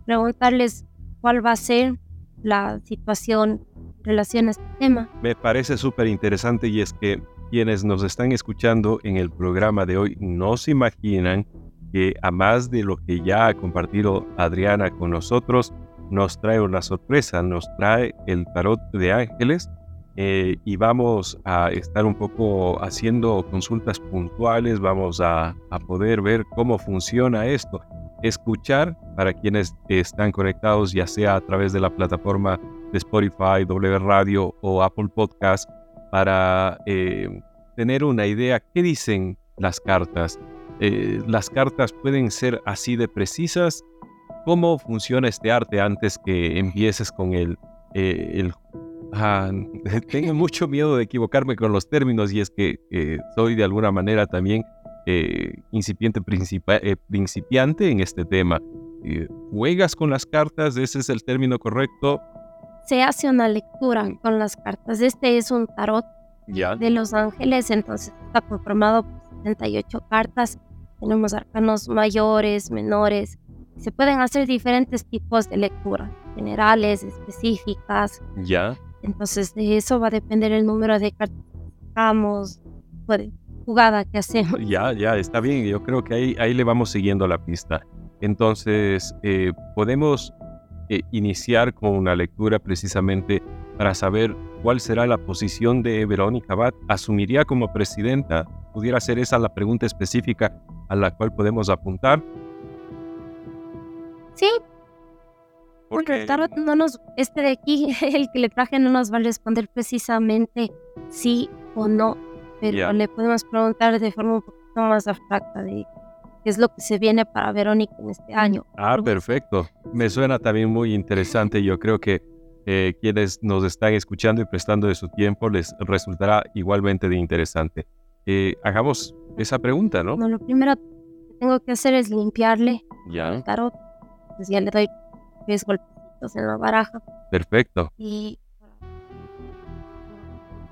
preguntarles cuál va a ser la situación en relación a este tema. Me parece súper interesante y es que quienes nos están escuchando en el programa de hoy no se imaginan que a más de lo que ya ha compartido Adriana con nosotros, nos trae una sorpresa, nos trae el tarot de ángeles eh, y vamos a estar un poco haciendo consultas puntuales, vamos a, a poder ver cómo funciona esto, escuchar para quienes están conectados ya sea a través de la plataforma de Spotify, W Radio o Apple Podcast para eh, tener una idea qué dicen las cartas. Eh, las cartas pueden ser así de precisas. ¿Cómo funciona este arte antes que empieces con el... Eh, tengo mucho miedo de equivocarme con los términos y es que soy de alguna manera también incipiente principiante en este tema. ¿Juegas con las cartas? ¿Ese es el término correcto? Se hace una lectura con las cartas. Este es un tarot de los ángeles, entonces está conformado por 78 cartas. Tenemos arcanos mayores, menores. Se pueden hacer diferentes tipos de lectura, generales, específicas. Ya. Entonces de eso va a depender el número de cartas que sacamos, jugada que hacemos. Ya, ya, está bien. Yo creo que ahí, ahí le vamos siguiendo la pista. Entonces, eh, podemos eh, iniciar con una lectura precisamente para saber cuál será la posición de Verónica Abad. ¿Asumiría como presidenta? ¿Pudiera ser esa la pregunta específica a la cual podemos apuntar? Sí. Porque no nos, este de aquí, el que le traje, no nos va a responder precisamente sí o no, pero le podemos preguntar de forma un poquito más abstracta de es lo que se viene para Verónica en este año. Ah, perfecto. Me suena también muy interesante. Yo creo que eh, quienes nos están escuchando y prestando de su tiempo les resultará igualmente de interesante. Eh, hagamos esa pregunta, ¿no? lo primero que tengo que hacer es limpiarle ya. el tarot. Pues ya le doy tres golpecitos en la baraja. Perfecto. Y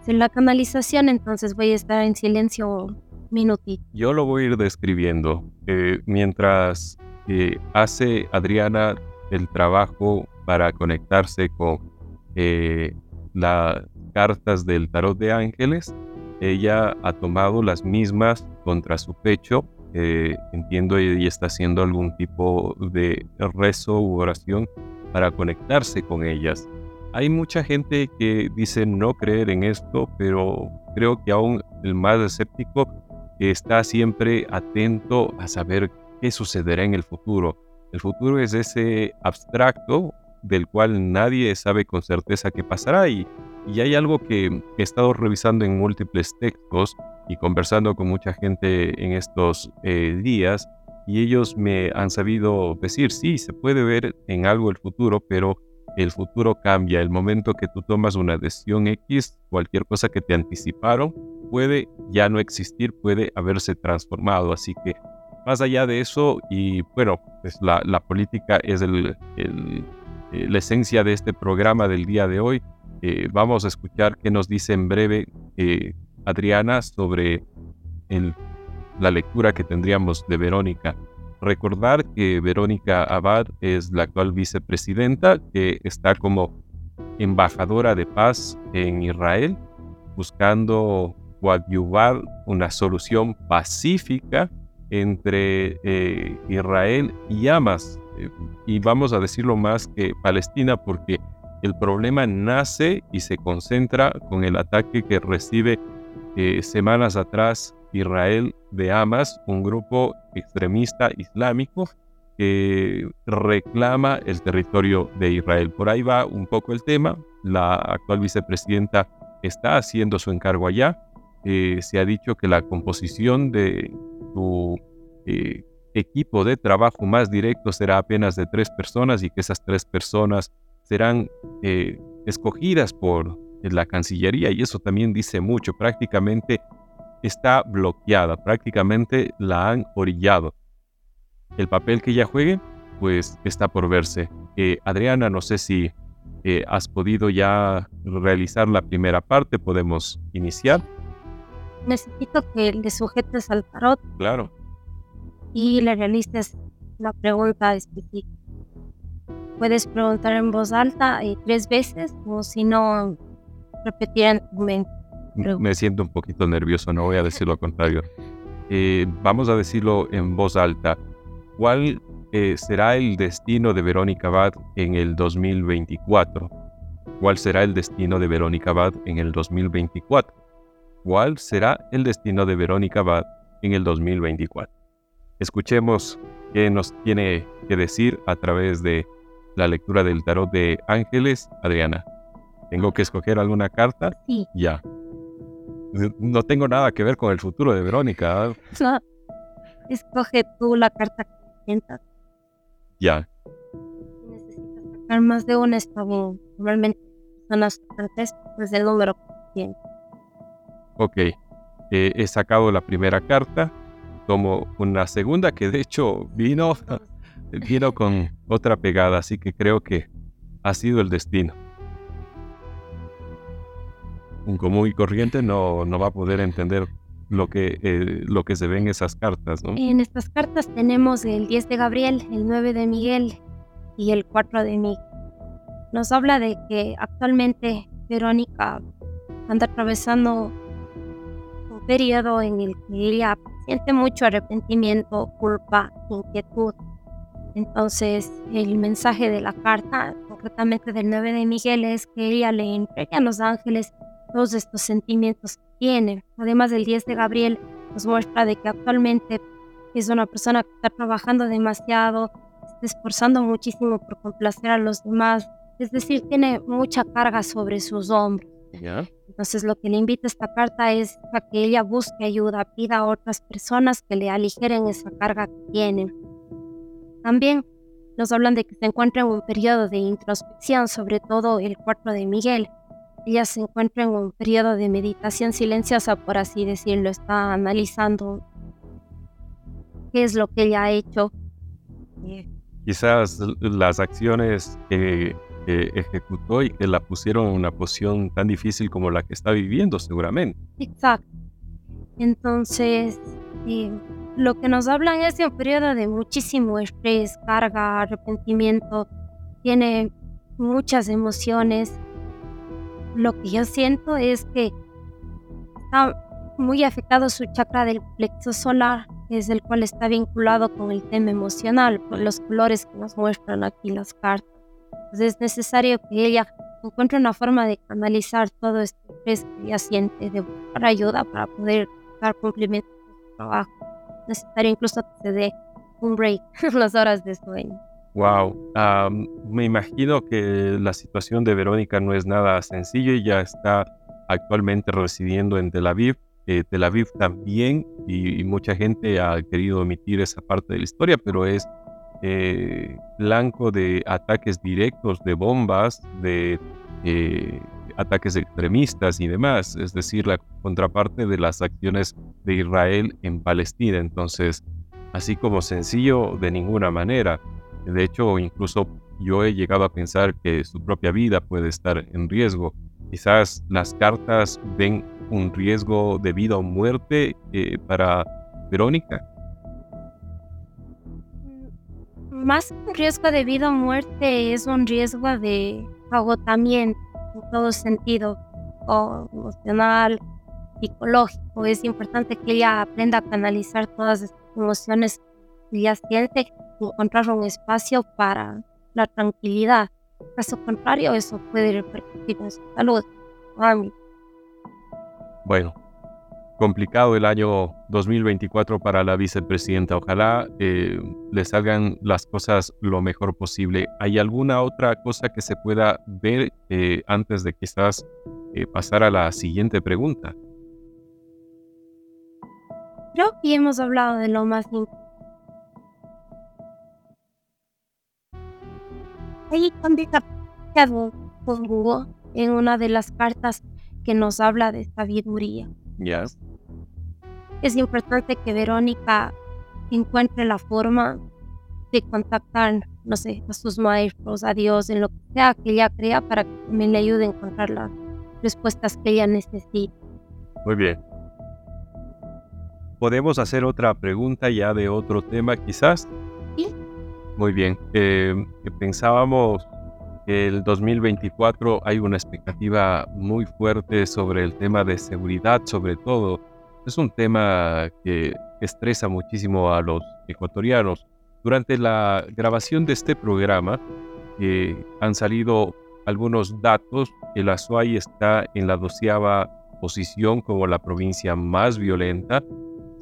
en la canalización, entonces voy a estar en silencio minutito. Yo lo voy a ir describiendo. Eh, mientras eh, hace Adriana el trabajo para conectarse con eh, las cartas del tarot de ángeles, ella ha tomado las mismas contra su pecho. entiendo ella está haciendo algún tipo de rezo u oración para conectarse con ellas. Hay mucha gente que dice no creer en esto, pero creo que aún el más escéptico está siempre atento a saber qué sucederá en el futuro. El futuro es ese abstracto del cual nadie sabe con certeza qué pasará y, y hay algo que he estado revisando en múltiples textos y conversando con mucha gente en estos eh, días y ellos me han sabido decir, sí, se puede ver en algo el futuro, pero el futuro cambia. El momento que tú tomas una decisión X, cualquier cosa que te anticiparon puede ya no existir, puede haberse transformado. Así que más allá de eso, y bueno, pues la, política es el, eh, la esencia de este programa del día de hoy. Eh, vamos a escuchar qué nos dice en breve eh, Adriana sobre la lectura que tendríamos de Verónica. Recordar que Verónica Abad es la actual vicepresidenta que está como embajadora de paz en Israel, buscando coadyuvar una solución pacífica entre eh, Israel y Hamas. Eh, y vamos a decirlo más que Palestina porque el problema nace y se concentra con el ataque que recibe eh, semanas atrás Israel de Hamas, un grupo extremista islámico que reclama el territorio de Israel. Por ahí va un poco el tema. La actual vicepresidenta está haciendo su encargo allá. Eh, se ha dicho que la composición de su eh, equipo de trabajo más directo será apenas de tres personas y que esas tres personas serán eh, escogidas por la Cancillería y eso también dice mucho. Prácticamente está bloqueada, prácticamente la han orillado. El papel que ella juegue, pues está por verse. Adriana, no sé si has podido ya realizar la primera parte, podemos iniciar. Necesito que le sujetes al tarot. Claro. Y le realices la pregunta específica. Puedes preguntar en voz alta eh, tres veces o si no, repetir en tu mente. Me siento un poquito nervioso, no voy a decir lo contrario. Eh, vamos a decirlo en voz alta. ¿Cuál eh, será el destino de Verónica Abad en el 2024? ¿Cuál será el destino de Verónica Abad en el 2024? ¿Cuál será el destino de Verónica Abad en el 2024? Escuchemos qué nos tiene que decir a través de la lectura del tarot de ángeles, Adriana. ¿Tengo que escoger alguna carta? Sí. Ya. No tengo nada que ver con el futuro de Verónica. No. Escoge tú la carta que sientas. Ya. Si necesitas sacar más de una, está bien. Normalmente son las cartas pues del número que. Ok. Eh, he sacado la primera carta. Tomo una segunda que de hecho vino, vino con otra pegada, así que creo que ha sido el destino un común y corriente no, no va a poder entender lo que, eh, lo que se ve en esas cartas, ¿no? En estas cartas tenemos el 10 de Gabriel, el 9 de Miguel y el 4 de Miguel. Nos habla de que actualmente Verónica anda atravesando periodo en el que ella siente mucho arrepentimiento, culpa, inquietud. Entonces, el mensaje de la carta, concretamente del 9 de Miguel, es que ella le entrega a los ángeles todos estos sentimientos que tiene. Además del 10 de Gabriel nos muestra de que actualmente es una persona que está trabajando demasiado, está esforzando muchísimo por complacer a los demás, es decir, tiene mucha carga sobre sus hombros. Entonces lo que le invita esta carta es a que ella busque ayuda, pida a otras personas que le aligeren esa carga que tiene. También nos hablan de que se encuentra en un periodo de introspección, sobre todo el cuarto de Miguel, ella se encuentra en un periodo de meditación silenciosa, por así decirlo, está analizando qué es lo que ella ha hecho. Quizás las acciones que, ejecutó y que la pusieron en una posición tan difícil como la que está viviendo, seguramente. Exacto. Entonces, eh, lo que nos hablan es de un periodo de muchísimo estrés, carga, arrepentimiento, tiene muchas emociones lo que yo siento es que está muy afectado su chakra del plexo solar, es el cual está vinculado con el tema emocional, por los colores que nos muestran aquí las cartas. Entonces es necesario que ella encuentre una forma de canalizar todo este estrés que ella siente, de buscar ayuda para poder dar cumplimiento a sus trabajo. Necesario incluso que se dé un break las horas de sueño. Wow, me imagino que la situación de Verónica no es nada sencillo. Ella está actualmente residiendo en Tel Aviv. Eh, Tel Aviv también, y, mucha gente ha querido omitir esa parte de la historia, pero es eh, blanco de ataques directos, de bombas, de eh, ataques extremistas y demás, es decir, la contraparte de las acciones de Israel en Palestina. Entonces, así como sencillo, de ninguna manera. De hecho, incluso yo he llegado a pensar que su propia vida puede estar en riesgo. Quizás las cartas ven un riesgo de vida o muerte eh, para Verónica. Más un riesgo de vida o muerte es un riesgo de agotamiento en todo sentido, o emocional, psicológico. Es importante que ella aprenda a canalizar todas estas emociones que ella siente encontrar un espacio para la tranquilidad. Caso contrario, eso puede repercutir en su salud. Bueno, complicado el año 2024 para la vicepresidenta. Ojalá eh, le salgan las cosas lo mejor posible. ¿Hay alguna otra cosa que se pueda ver eh, antes de quizás eh, pasar a la siguiente pregunta? Creo que hemos hablado de lo más importante Ahí con en una de las cartas que nos habla de sabiduría. Yes. Es importante que Verónica encuentre la forma de contactar, no sé, a sus maestros, a Dios, en lo que sea que ella crea para que también le ayude a encontrar las respuestas que ella necesita. Muy bien. ¿Podemos hacer otra pregunta ya de otro tema quizás? Muy bien. Eh, pensábamos que el 2024 hay una expectativa muy fuerte sobre el tema de seguridad, sobre todo. Es un tema que estresa muchísimo a los ecuatorianos. Durante la grabación de este programa eh, han salido algunos datos. El Azuay está en la doceava posición como la provincia más violenta.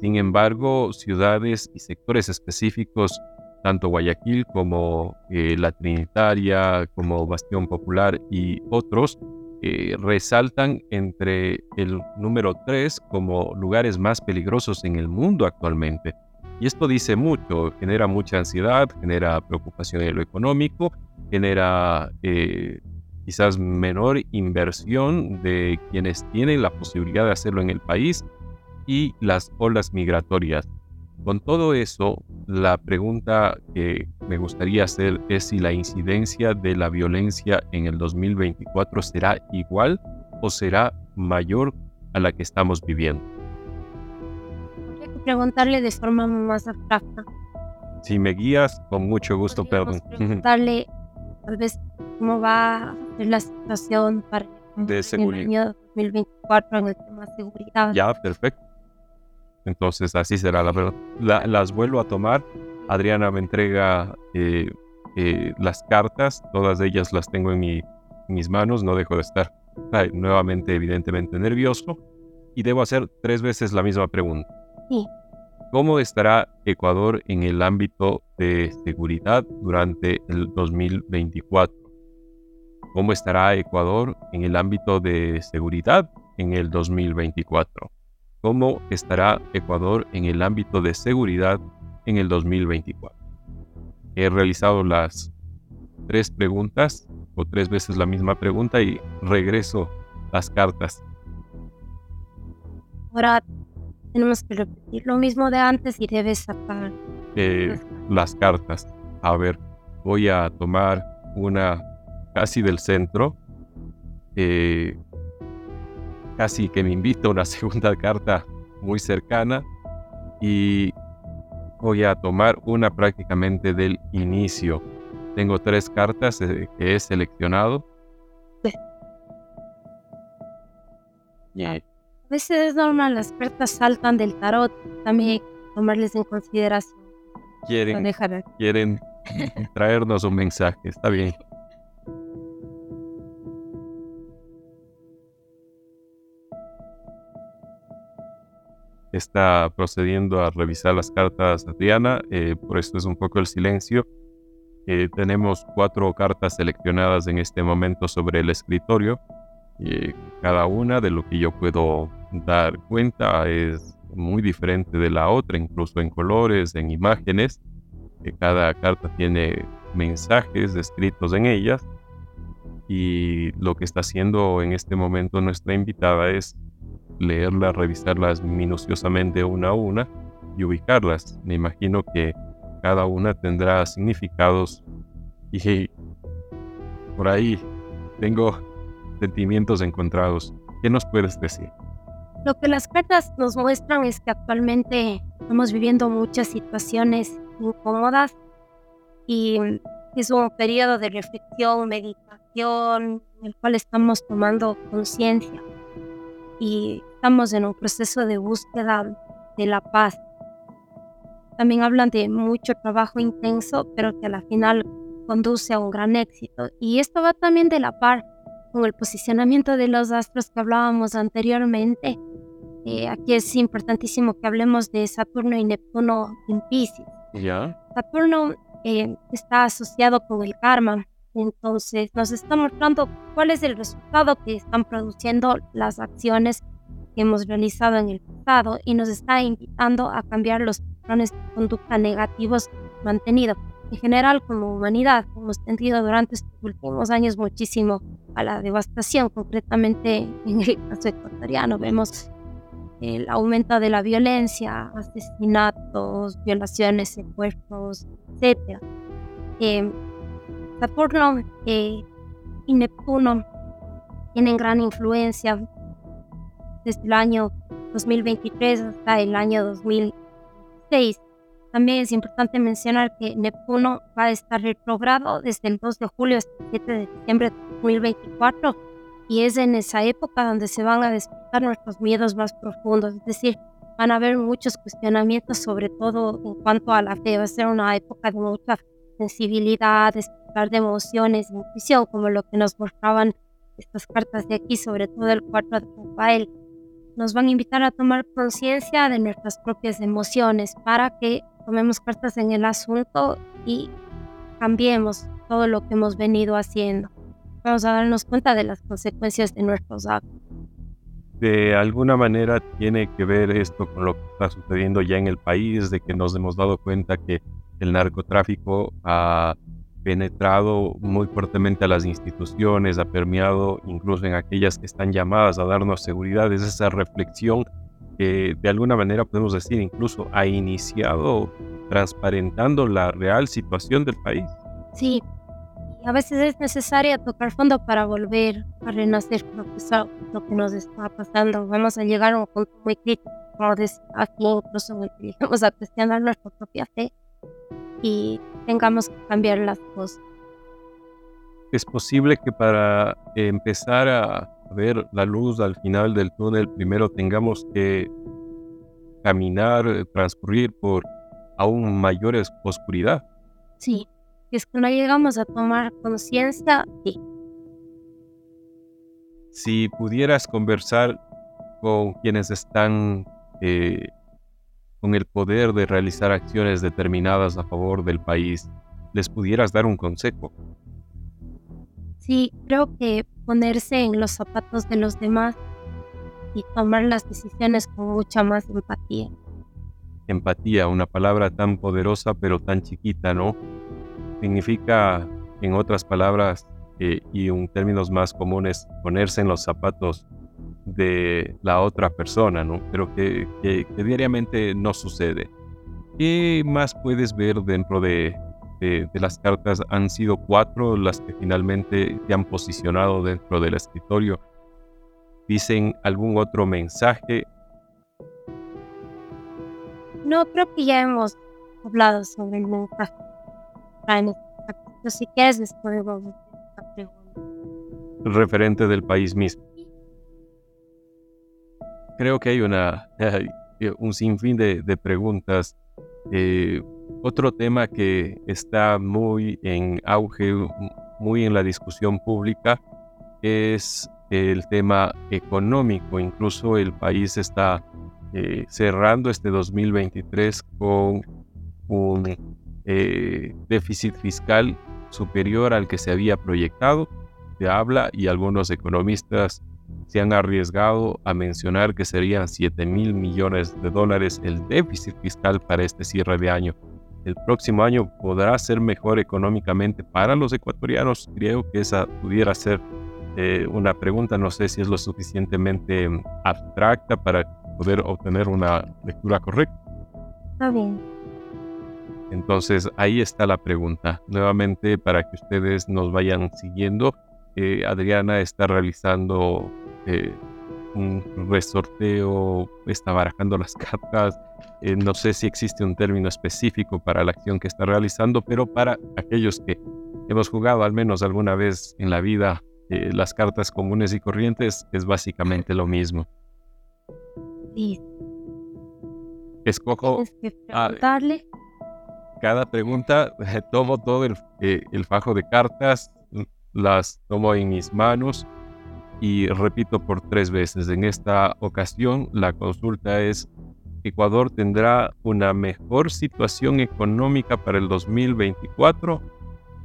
Sin embargo, ciudades y sectores específicos tanto Guayaquil como eh, La Trinitaria, como Bastión Popular y otros, eh, resaltan entre el número 3 como lugares más peligrosos en el mundo actualmente. Y esto dice mucho, genera mucha ansiedad, genera preocupación en lo económico, genera eh, quizás menor inversión de quienes tienen la posibilidad de hacerlo en el país y las olas migratorias. Con todo eso, la pregunta que me gustaría hacer es si la incidencia de la violencia en el 2024 será igual o será mayor a la que estamos viviendo. Hay que preguntarle de forma más abstracta. Si me guías, con mucho gusto, perdón. Preguntarle tal vez cómo va a ser la situación para de seguridad. el año 2024 en el tema de seguridad. Ya, perfecto. Entonces así será la verdad. las vuelvo a tomar. Adriana me entrega eh, eh, las cartas, todas ellas las tengo en mis manos, no dejo de estar nuevamente evidentemente nervioso y debo hacer tres veces la misma pregunta. ¿Cómo estará Ecuador en el ámbito de seguridad durante el 2024? ¿Cómo estará Ecuador en el ámbito de seguridad en el 2024? Cómo estará Ecuador en el ámbito de seguridad en el 2024. He realizado las tres preguntas o tres veces la misma pregunta y regreso las cartas. Ahora tenemos que repetir lo mismo de antes y debes sacar eh, las cartas. A ver, voy a tomar una casi del centro. Eh, casi que me invita a una segunda carta muy cercana y voy a tomar una prácticamente del inicio. Tengo tres cartas eh, que he seleccionado. A veces es normal, las cartas saltan del tarot, también tomarles en consideración. Quieren, quieren traernos un mensaje, está bien. Está procediendo a revisar las cartas Adriana, eh, por esto es un poco el silencio. Eh, tenemos cuatro cartas seleccionadas en este momento sobre el escritorio. cada una de lo que yo puedo dar cuenta es muy diferente de la otra, incluso en colores, en imágenes. cada carta tiene mensajes escritos en ellas y lo que está haciendo en este momento nuestra invitada es leerlas, revisarlas minuciosamente una a una y ubicarlas. Me imagino que cada una tendrá significados y por ahí tengo sentimientos encontrados. ¿Qué nos puedes decir? Lo que las cartas nos muestran es que actualmente estamos viviendo muchas situaciones incómodas y es un periodo de reflexión, meditación, en el cual estamos tomando conciencia y estamos en un proceso de búsqueda de la paz. También hablan de mucho trabajo intenso, pero que a la final conduce a un gran éxito. Y esto va también de la par con el posicionamiento de los astros que hablábamos anteriormente. Eh, aquí es importantísimo que hablemos de Saturno y Neptuno en Pisces. ¿Ya? Saturno eh, está asociado con el karma. Entonces nos está mostrando cuál es el resultado que están produciendo las acciones que hemos realizado en el pasado y nos está invitando a cambiar los patrones de conducta negativos mantenidos. En general, como humanidad, hemos tendido durante estos últimos años muchísimo a la devastación, concretamente en el caso ecuatoriano. Vemos el aumento de la violencia, asesinatos, violaciones, secuestros, etc. Eh, Saturno eh, y Neptuno tienen gran influencia desde el año 2023 hasta el año 2006. También es importante mencionar que Neptuno va a estar retrogrado desde el 2 de julio hasta el 7 de diciembre de 2024 y es en esa época donde se van a despertar nuestros miedos más profundos, es decir, van a haber muchos cuestionamientos, sobre todo en cuanto a la fe. Va a ser una época de mucha sensibilidad, despertar de emociones, intuición, como lo que nos mostraban estas cartas de aquí, sobre todo el 4 de Rafael. Nos van a invitar a tomar conciencia de nuestras propias emociones para que tomemos cartas en el asunto y cambiemos todo lo que hemos venido haciendo. Vamos a darnos cuenta de las consecuencias de nuestros actos. De alguna manera tiene que ver esto con lo que está sucediendo ya en el país, de que nos hemos dado cuenta que el narcotráfico ha penetrado muy fuertemente a las instituciones, ha permeado incluso en aquellas que están llamadas a darnos seguridad. Es esa reflexión que de alguna manera podemos decir incluso ha iniciado transparentando la real situación del país. Sí, a veces es necesario tocar fondo para volver a renacer que, lo que nos está pasando. Vamos a llegar a un punto muy crítico, como decía aquí, incluso llegamos a cuestionar nuestra propia fe y tengamos que cambiar las cosas. Es posible que para empezar a ver la luz al final del túnel, primero tengamos que caminar, transcurrir por aún mayor oscuridad. Sí, es que no llegamos a tomar conciencia, sí. Si pudieras conversar con quienes están eh, con el poder de realizar acciones determinadas a favor del país, les pudieras dar un consejo. Sí, creo que ponerse en los zapatos de los demás y tomar las decisiones con mucha más empatía. Empatía, una palabra tan poderosa pero tan chiquita, ¿no? Significa, en otras palabras eh, y en términos más comunes, ponerse en los zapatos de la otra persona, ¿no? Pero que, diariamente no sucede. ¿Qué más puedes ver dentro de, de, las cartas? Han sido cuatro las que finalmente te han posicionado dentro del escritorio. ¿Dicen algún otro mensaje? No, creo que ya hemos hablado sobre el mensaje. Si quieres, después vamos a preguntar. Referente del país mismo creo que hay una, un sinfín de, preguntas. Eh, otro tema que está muy en auge, muy en la discusión pública, es el tema económico. Incluso el país está eh, cerrando este 2023 con un eh, déficit fiscal superior al que se había proyectado. Se habla y algunos economistas se han arriesgado a mencionar que serían 7 mil millones de dólares el déficit fiscal para este cierre de año. El próximo año podrá ser mejor económicamente para los ecuatorianos. Creo que esa pudiera ser eh, una pregunta, no sé si es lo suficientemente mm, abstracta para poder obtener una lectura correcta. Está bien. Entonces ahí está la pregunta. Nuevamente para que ustedes nos vayan siguiendo, eh, Adriana está realizando eh, un resorteo, está barajando las cartas. no sé si existe un término específico para la acción que está realizando, pero para aquellos que hemos jugado al menos alguna vez en la vida eh, las cartas comunes y corrientes es básicamente lo mismo. Sí. Escojo cada pregunta, tomo todo el, eh, el fajo de cartas, las tomo en mis manos y repito por tres veces. En esta ocasión la consulta es, Ecuador tendrá una mejor situación económica para el 2024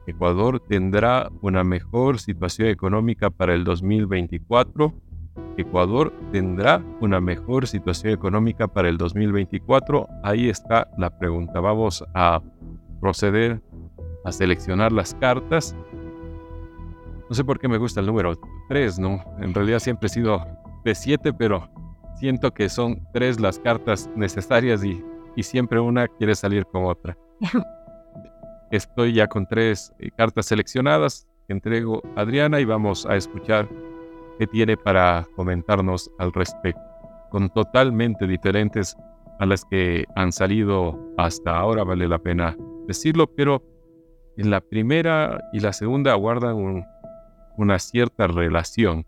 Ecuador tendrá una mejor situación económica para el 2024. Ecuador tendrá una mejor situación económica para el 2024. Ahí está la pregunta. Vamos a proceder a seleccionar las cartas. No sé por qué me gusta el número 3, ¿no? En realidad siempre he sido de 7, pero siento que son tres las cartas necesarias y, y siempre una quiere salir con otra. Estoy ya con tres eh, cartas seleccionadas que entrego a Adriana y vamos a escuchar qué tiene para comentarnos al respecto. Con totalmente diferentes a las que han salido hasta ahora, vale la pena decirlo, pero en la primera y la segunda guardan una cierta relación.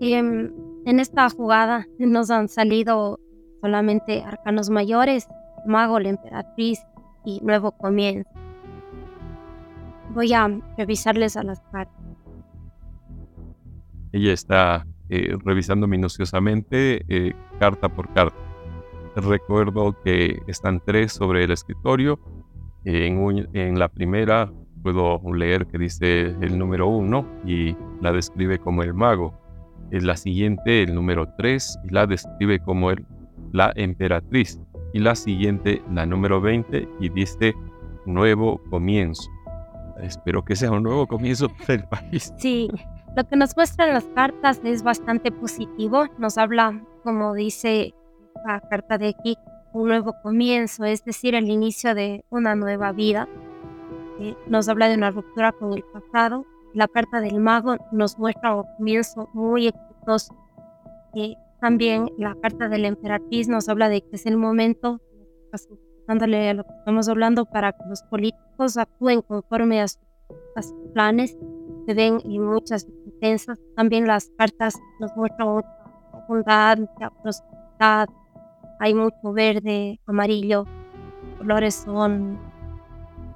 Y en, en, esta jugada nos han salido solamente arcanos mayores, mago, la emperatriz y nuevo comienzo. Voy a revisarles a las cartas. Ella está eh, revisando minuciosamente eh, carta por carta. Recuerdo que están tres sobre el escritorio. En, en, la primera puedo leer que dice el número uno y la describe como el mago. En la siguiente el número tres y la describe como el, la emperatriz y la siguiente, la número 20, y dice nuevo comienzo. Espero que sea un nuevo comienzo para el país. Sí, lo que nos muestran las cartas es bastante positivo. Nos habla, como dice la carta de aquí, un nuevo comienzo, es decir, el inicio de una nueva vida. Eh, nos habla de una ruptura con el pasado. La carta del mago nos muestra un comienzo muy exitoso. Eh, también la carta de la emperatriz nos habla de que es el momento, dándole a lo que estamos hablando, para que los políticos actúen conforme a, sus, planes. Se ven en muchas intensas. También las cartas nos muestran mucha abundancia, prosperidad. Hay mucho verde, amarillo. Los colores son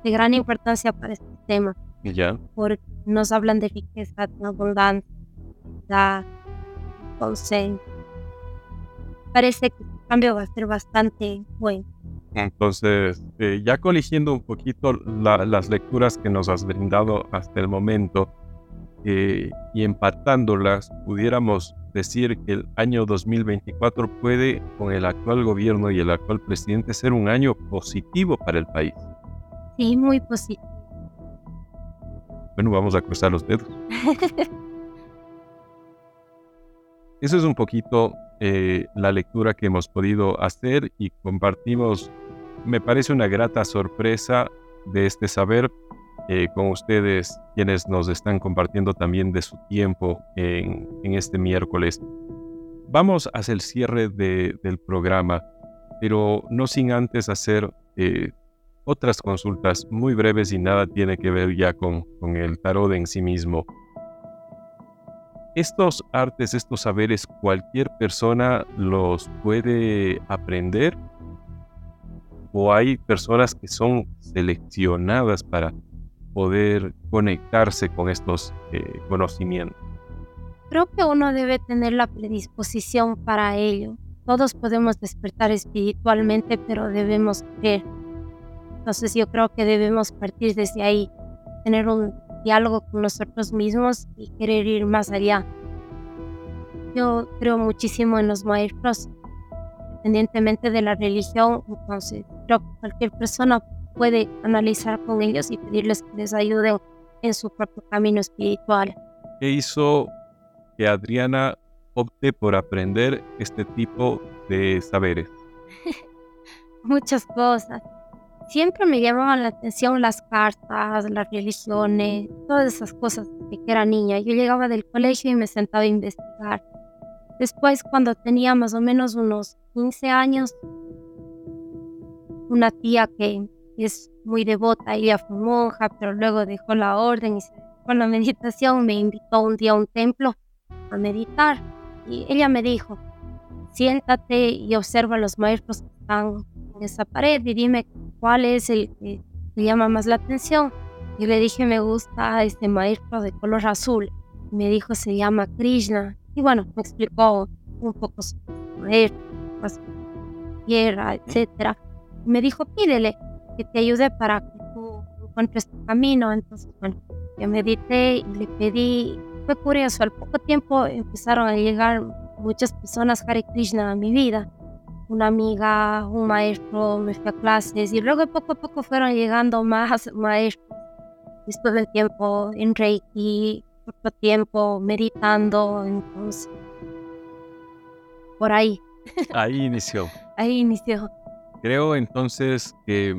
de gran importancia para este tema. Ya. Porque nos hablan de riqueza, de abundancia, de consenso parece que el cambio va a ser bastante bueno. Entonces, eh, ya coligiendo un poquito las lecturas que nos has brindado hasta el momento eh, y empatándolas, pudiéramos decir que el año 2024 puede, con el actual gobierno y el actual presidente, ser un año positivo para el país. Sí, muy positivo. Bueno, vamos a cruzar los dedos. Eso es un poquito eh, la lectura que hemos podido hacer y compartimos, me parece una grata sorpresa de este saber eh, con ustedes, quienes nos están compartiendo también de su tiempo en, este miércoles. Vamos hacia el cierre del programa, pero no sin antes hacer eh, otras consultas muy breves y nada tiene que ver ya con, el tarot en sí mismo. Estos artes, estos saberes, cualquier persona los puede aprender o hay personas que son seleccionadas para poder conectarse con estos conocimientos. Creo que uno debe tener la predisposición para ello. todos podemos despertar espiritualmente, pero debemos creer. Entonces yo creo que debemos partir desde ahí, tener un diálogo con nosotros mismos y querer ir más allá. Yo creo muchísimo en los maestros, independientemente de la religión, entonces creo que cualquier persona puede analizar con ellos y pedirles que les ayuden en su propio camino espiritual. ¿Qué hizo que Adriana opte por aprender este tipo de saberes? Muchas cosas. Siempre me llamaban la atención las cartas, las religiones, todas esas cosas desde que era niña. Yo llegaba del colegio y me sentaba a investigar. Después, cuando tenía más o menos unos 15 años, una tía que es muy devota, ella fue monja, pero luego dejó la orden y se con la meditación, me invitó un día a un templo a meditar y ella me dijo, siéntate y observa los maestros que están en esa pared y dime cuál es el que te llama más la atención. Y le dije, me gusta este maestro de color azul. Me dijo, se llama Krishna. Y bueno, me explicó un poco su maestro, tierra, etc. me dijo, pídele que te ayude para que tú encuentres tu camino. Entonces, bueno, yo medité y le pedí. Fue curioso, al poco tiempo empezaron a llegar muchas personas Hare Krishna a mi vida. Una amiga, un maestro, me fui a clases y luego poco a poco fueron llegando más maestros. Después del tiempo en Reiki, poco tiempo meditando, entonces por ahí. Ahí inició. ahí inició. Creo entonces que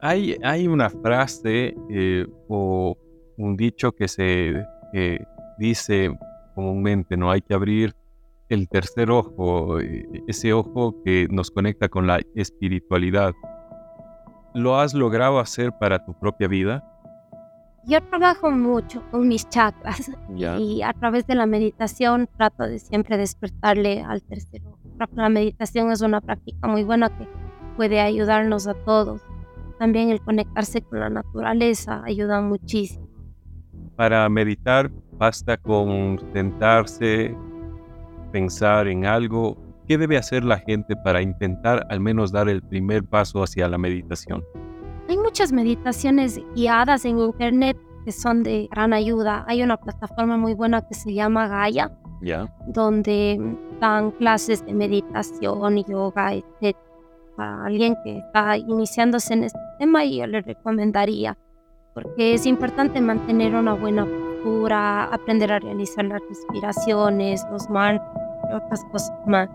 hay, hay una frase eh, o un dicho que se dice comúnmente, no hay que abrir el tercer ojo, eh, ese ojo que nos conecta con la espiritualidad. ¿Lo has logrado hacer para tu propia vida? Yo trabajo mucho con mis chakras y a través de la meditación trato de siempre despertarle al tercer ojo. La meditación es una práctica muy buena que puede ayudarnos a todos. También el conectarse con la naturaleza ayuda muchísimo. Para meditar basta con sentarse, pensar en algo. ¿Qué debe hacer la gente para intentar al menos dar el primer paso hacia la meditación? Hay muchas meditaciones guiadas en internet que son de gran ayuda. Hay una plataforma muy buena que se llama Gaia, donde dan clases de meditación, yoga, etc. Para alguien que está iniciándose en este tema, yo le recomendaría porque es importante mantener una buena aprender a realizar las respiraciones, los mantras y otras cosas más.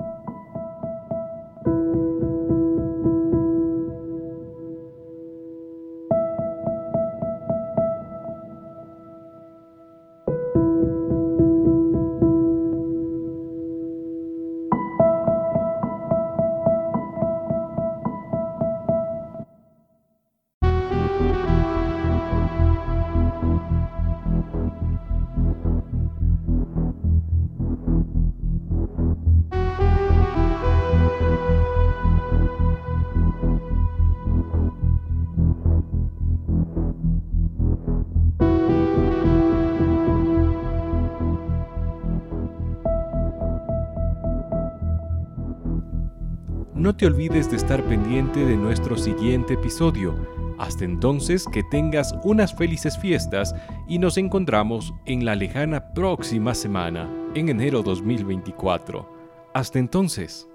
No te olvides de estar pendiente de nuestro siguiente episodio. Hasta entonces, que tengas unas felices fiestas y nos encontramos en la lejana próxima semana, en enero 2024. Hasta entonces.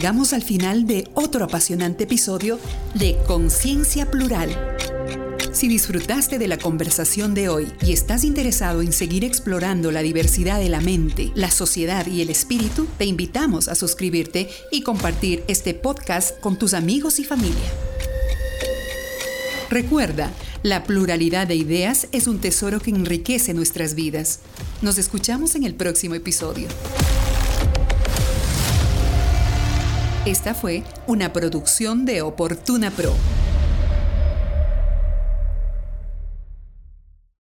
Llegamos al final de otro apasionante episodio de Conciencia Plural. Si disfrutaste de la conversación de hoy y estás interesado en seguir explorando la diversidad de la mente, la sociedad y el espíritu, te invitamos a suscribirte y compartir este podcast con tus amigos y familia. Recuerda, la pluralidad de ideas es un tesoro que enriquece nuestras vidas. Nos escuchamos en el próximo episodio. Esta fue una producción de Oportuna Pro.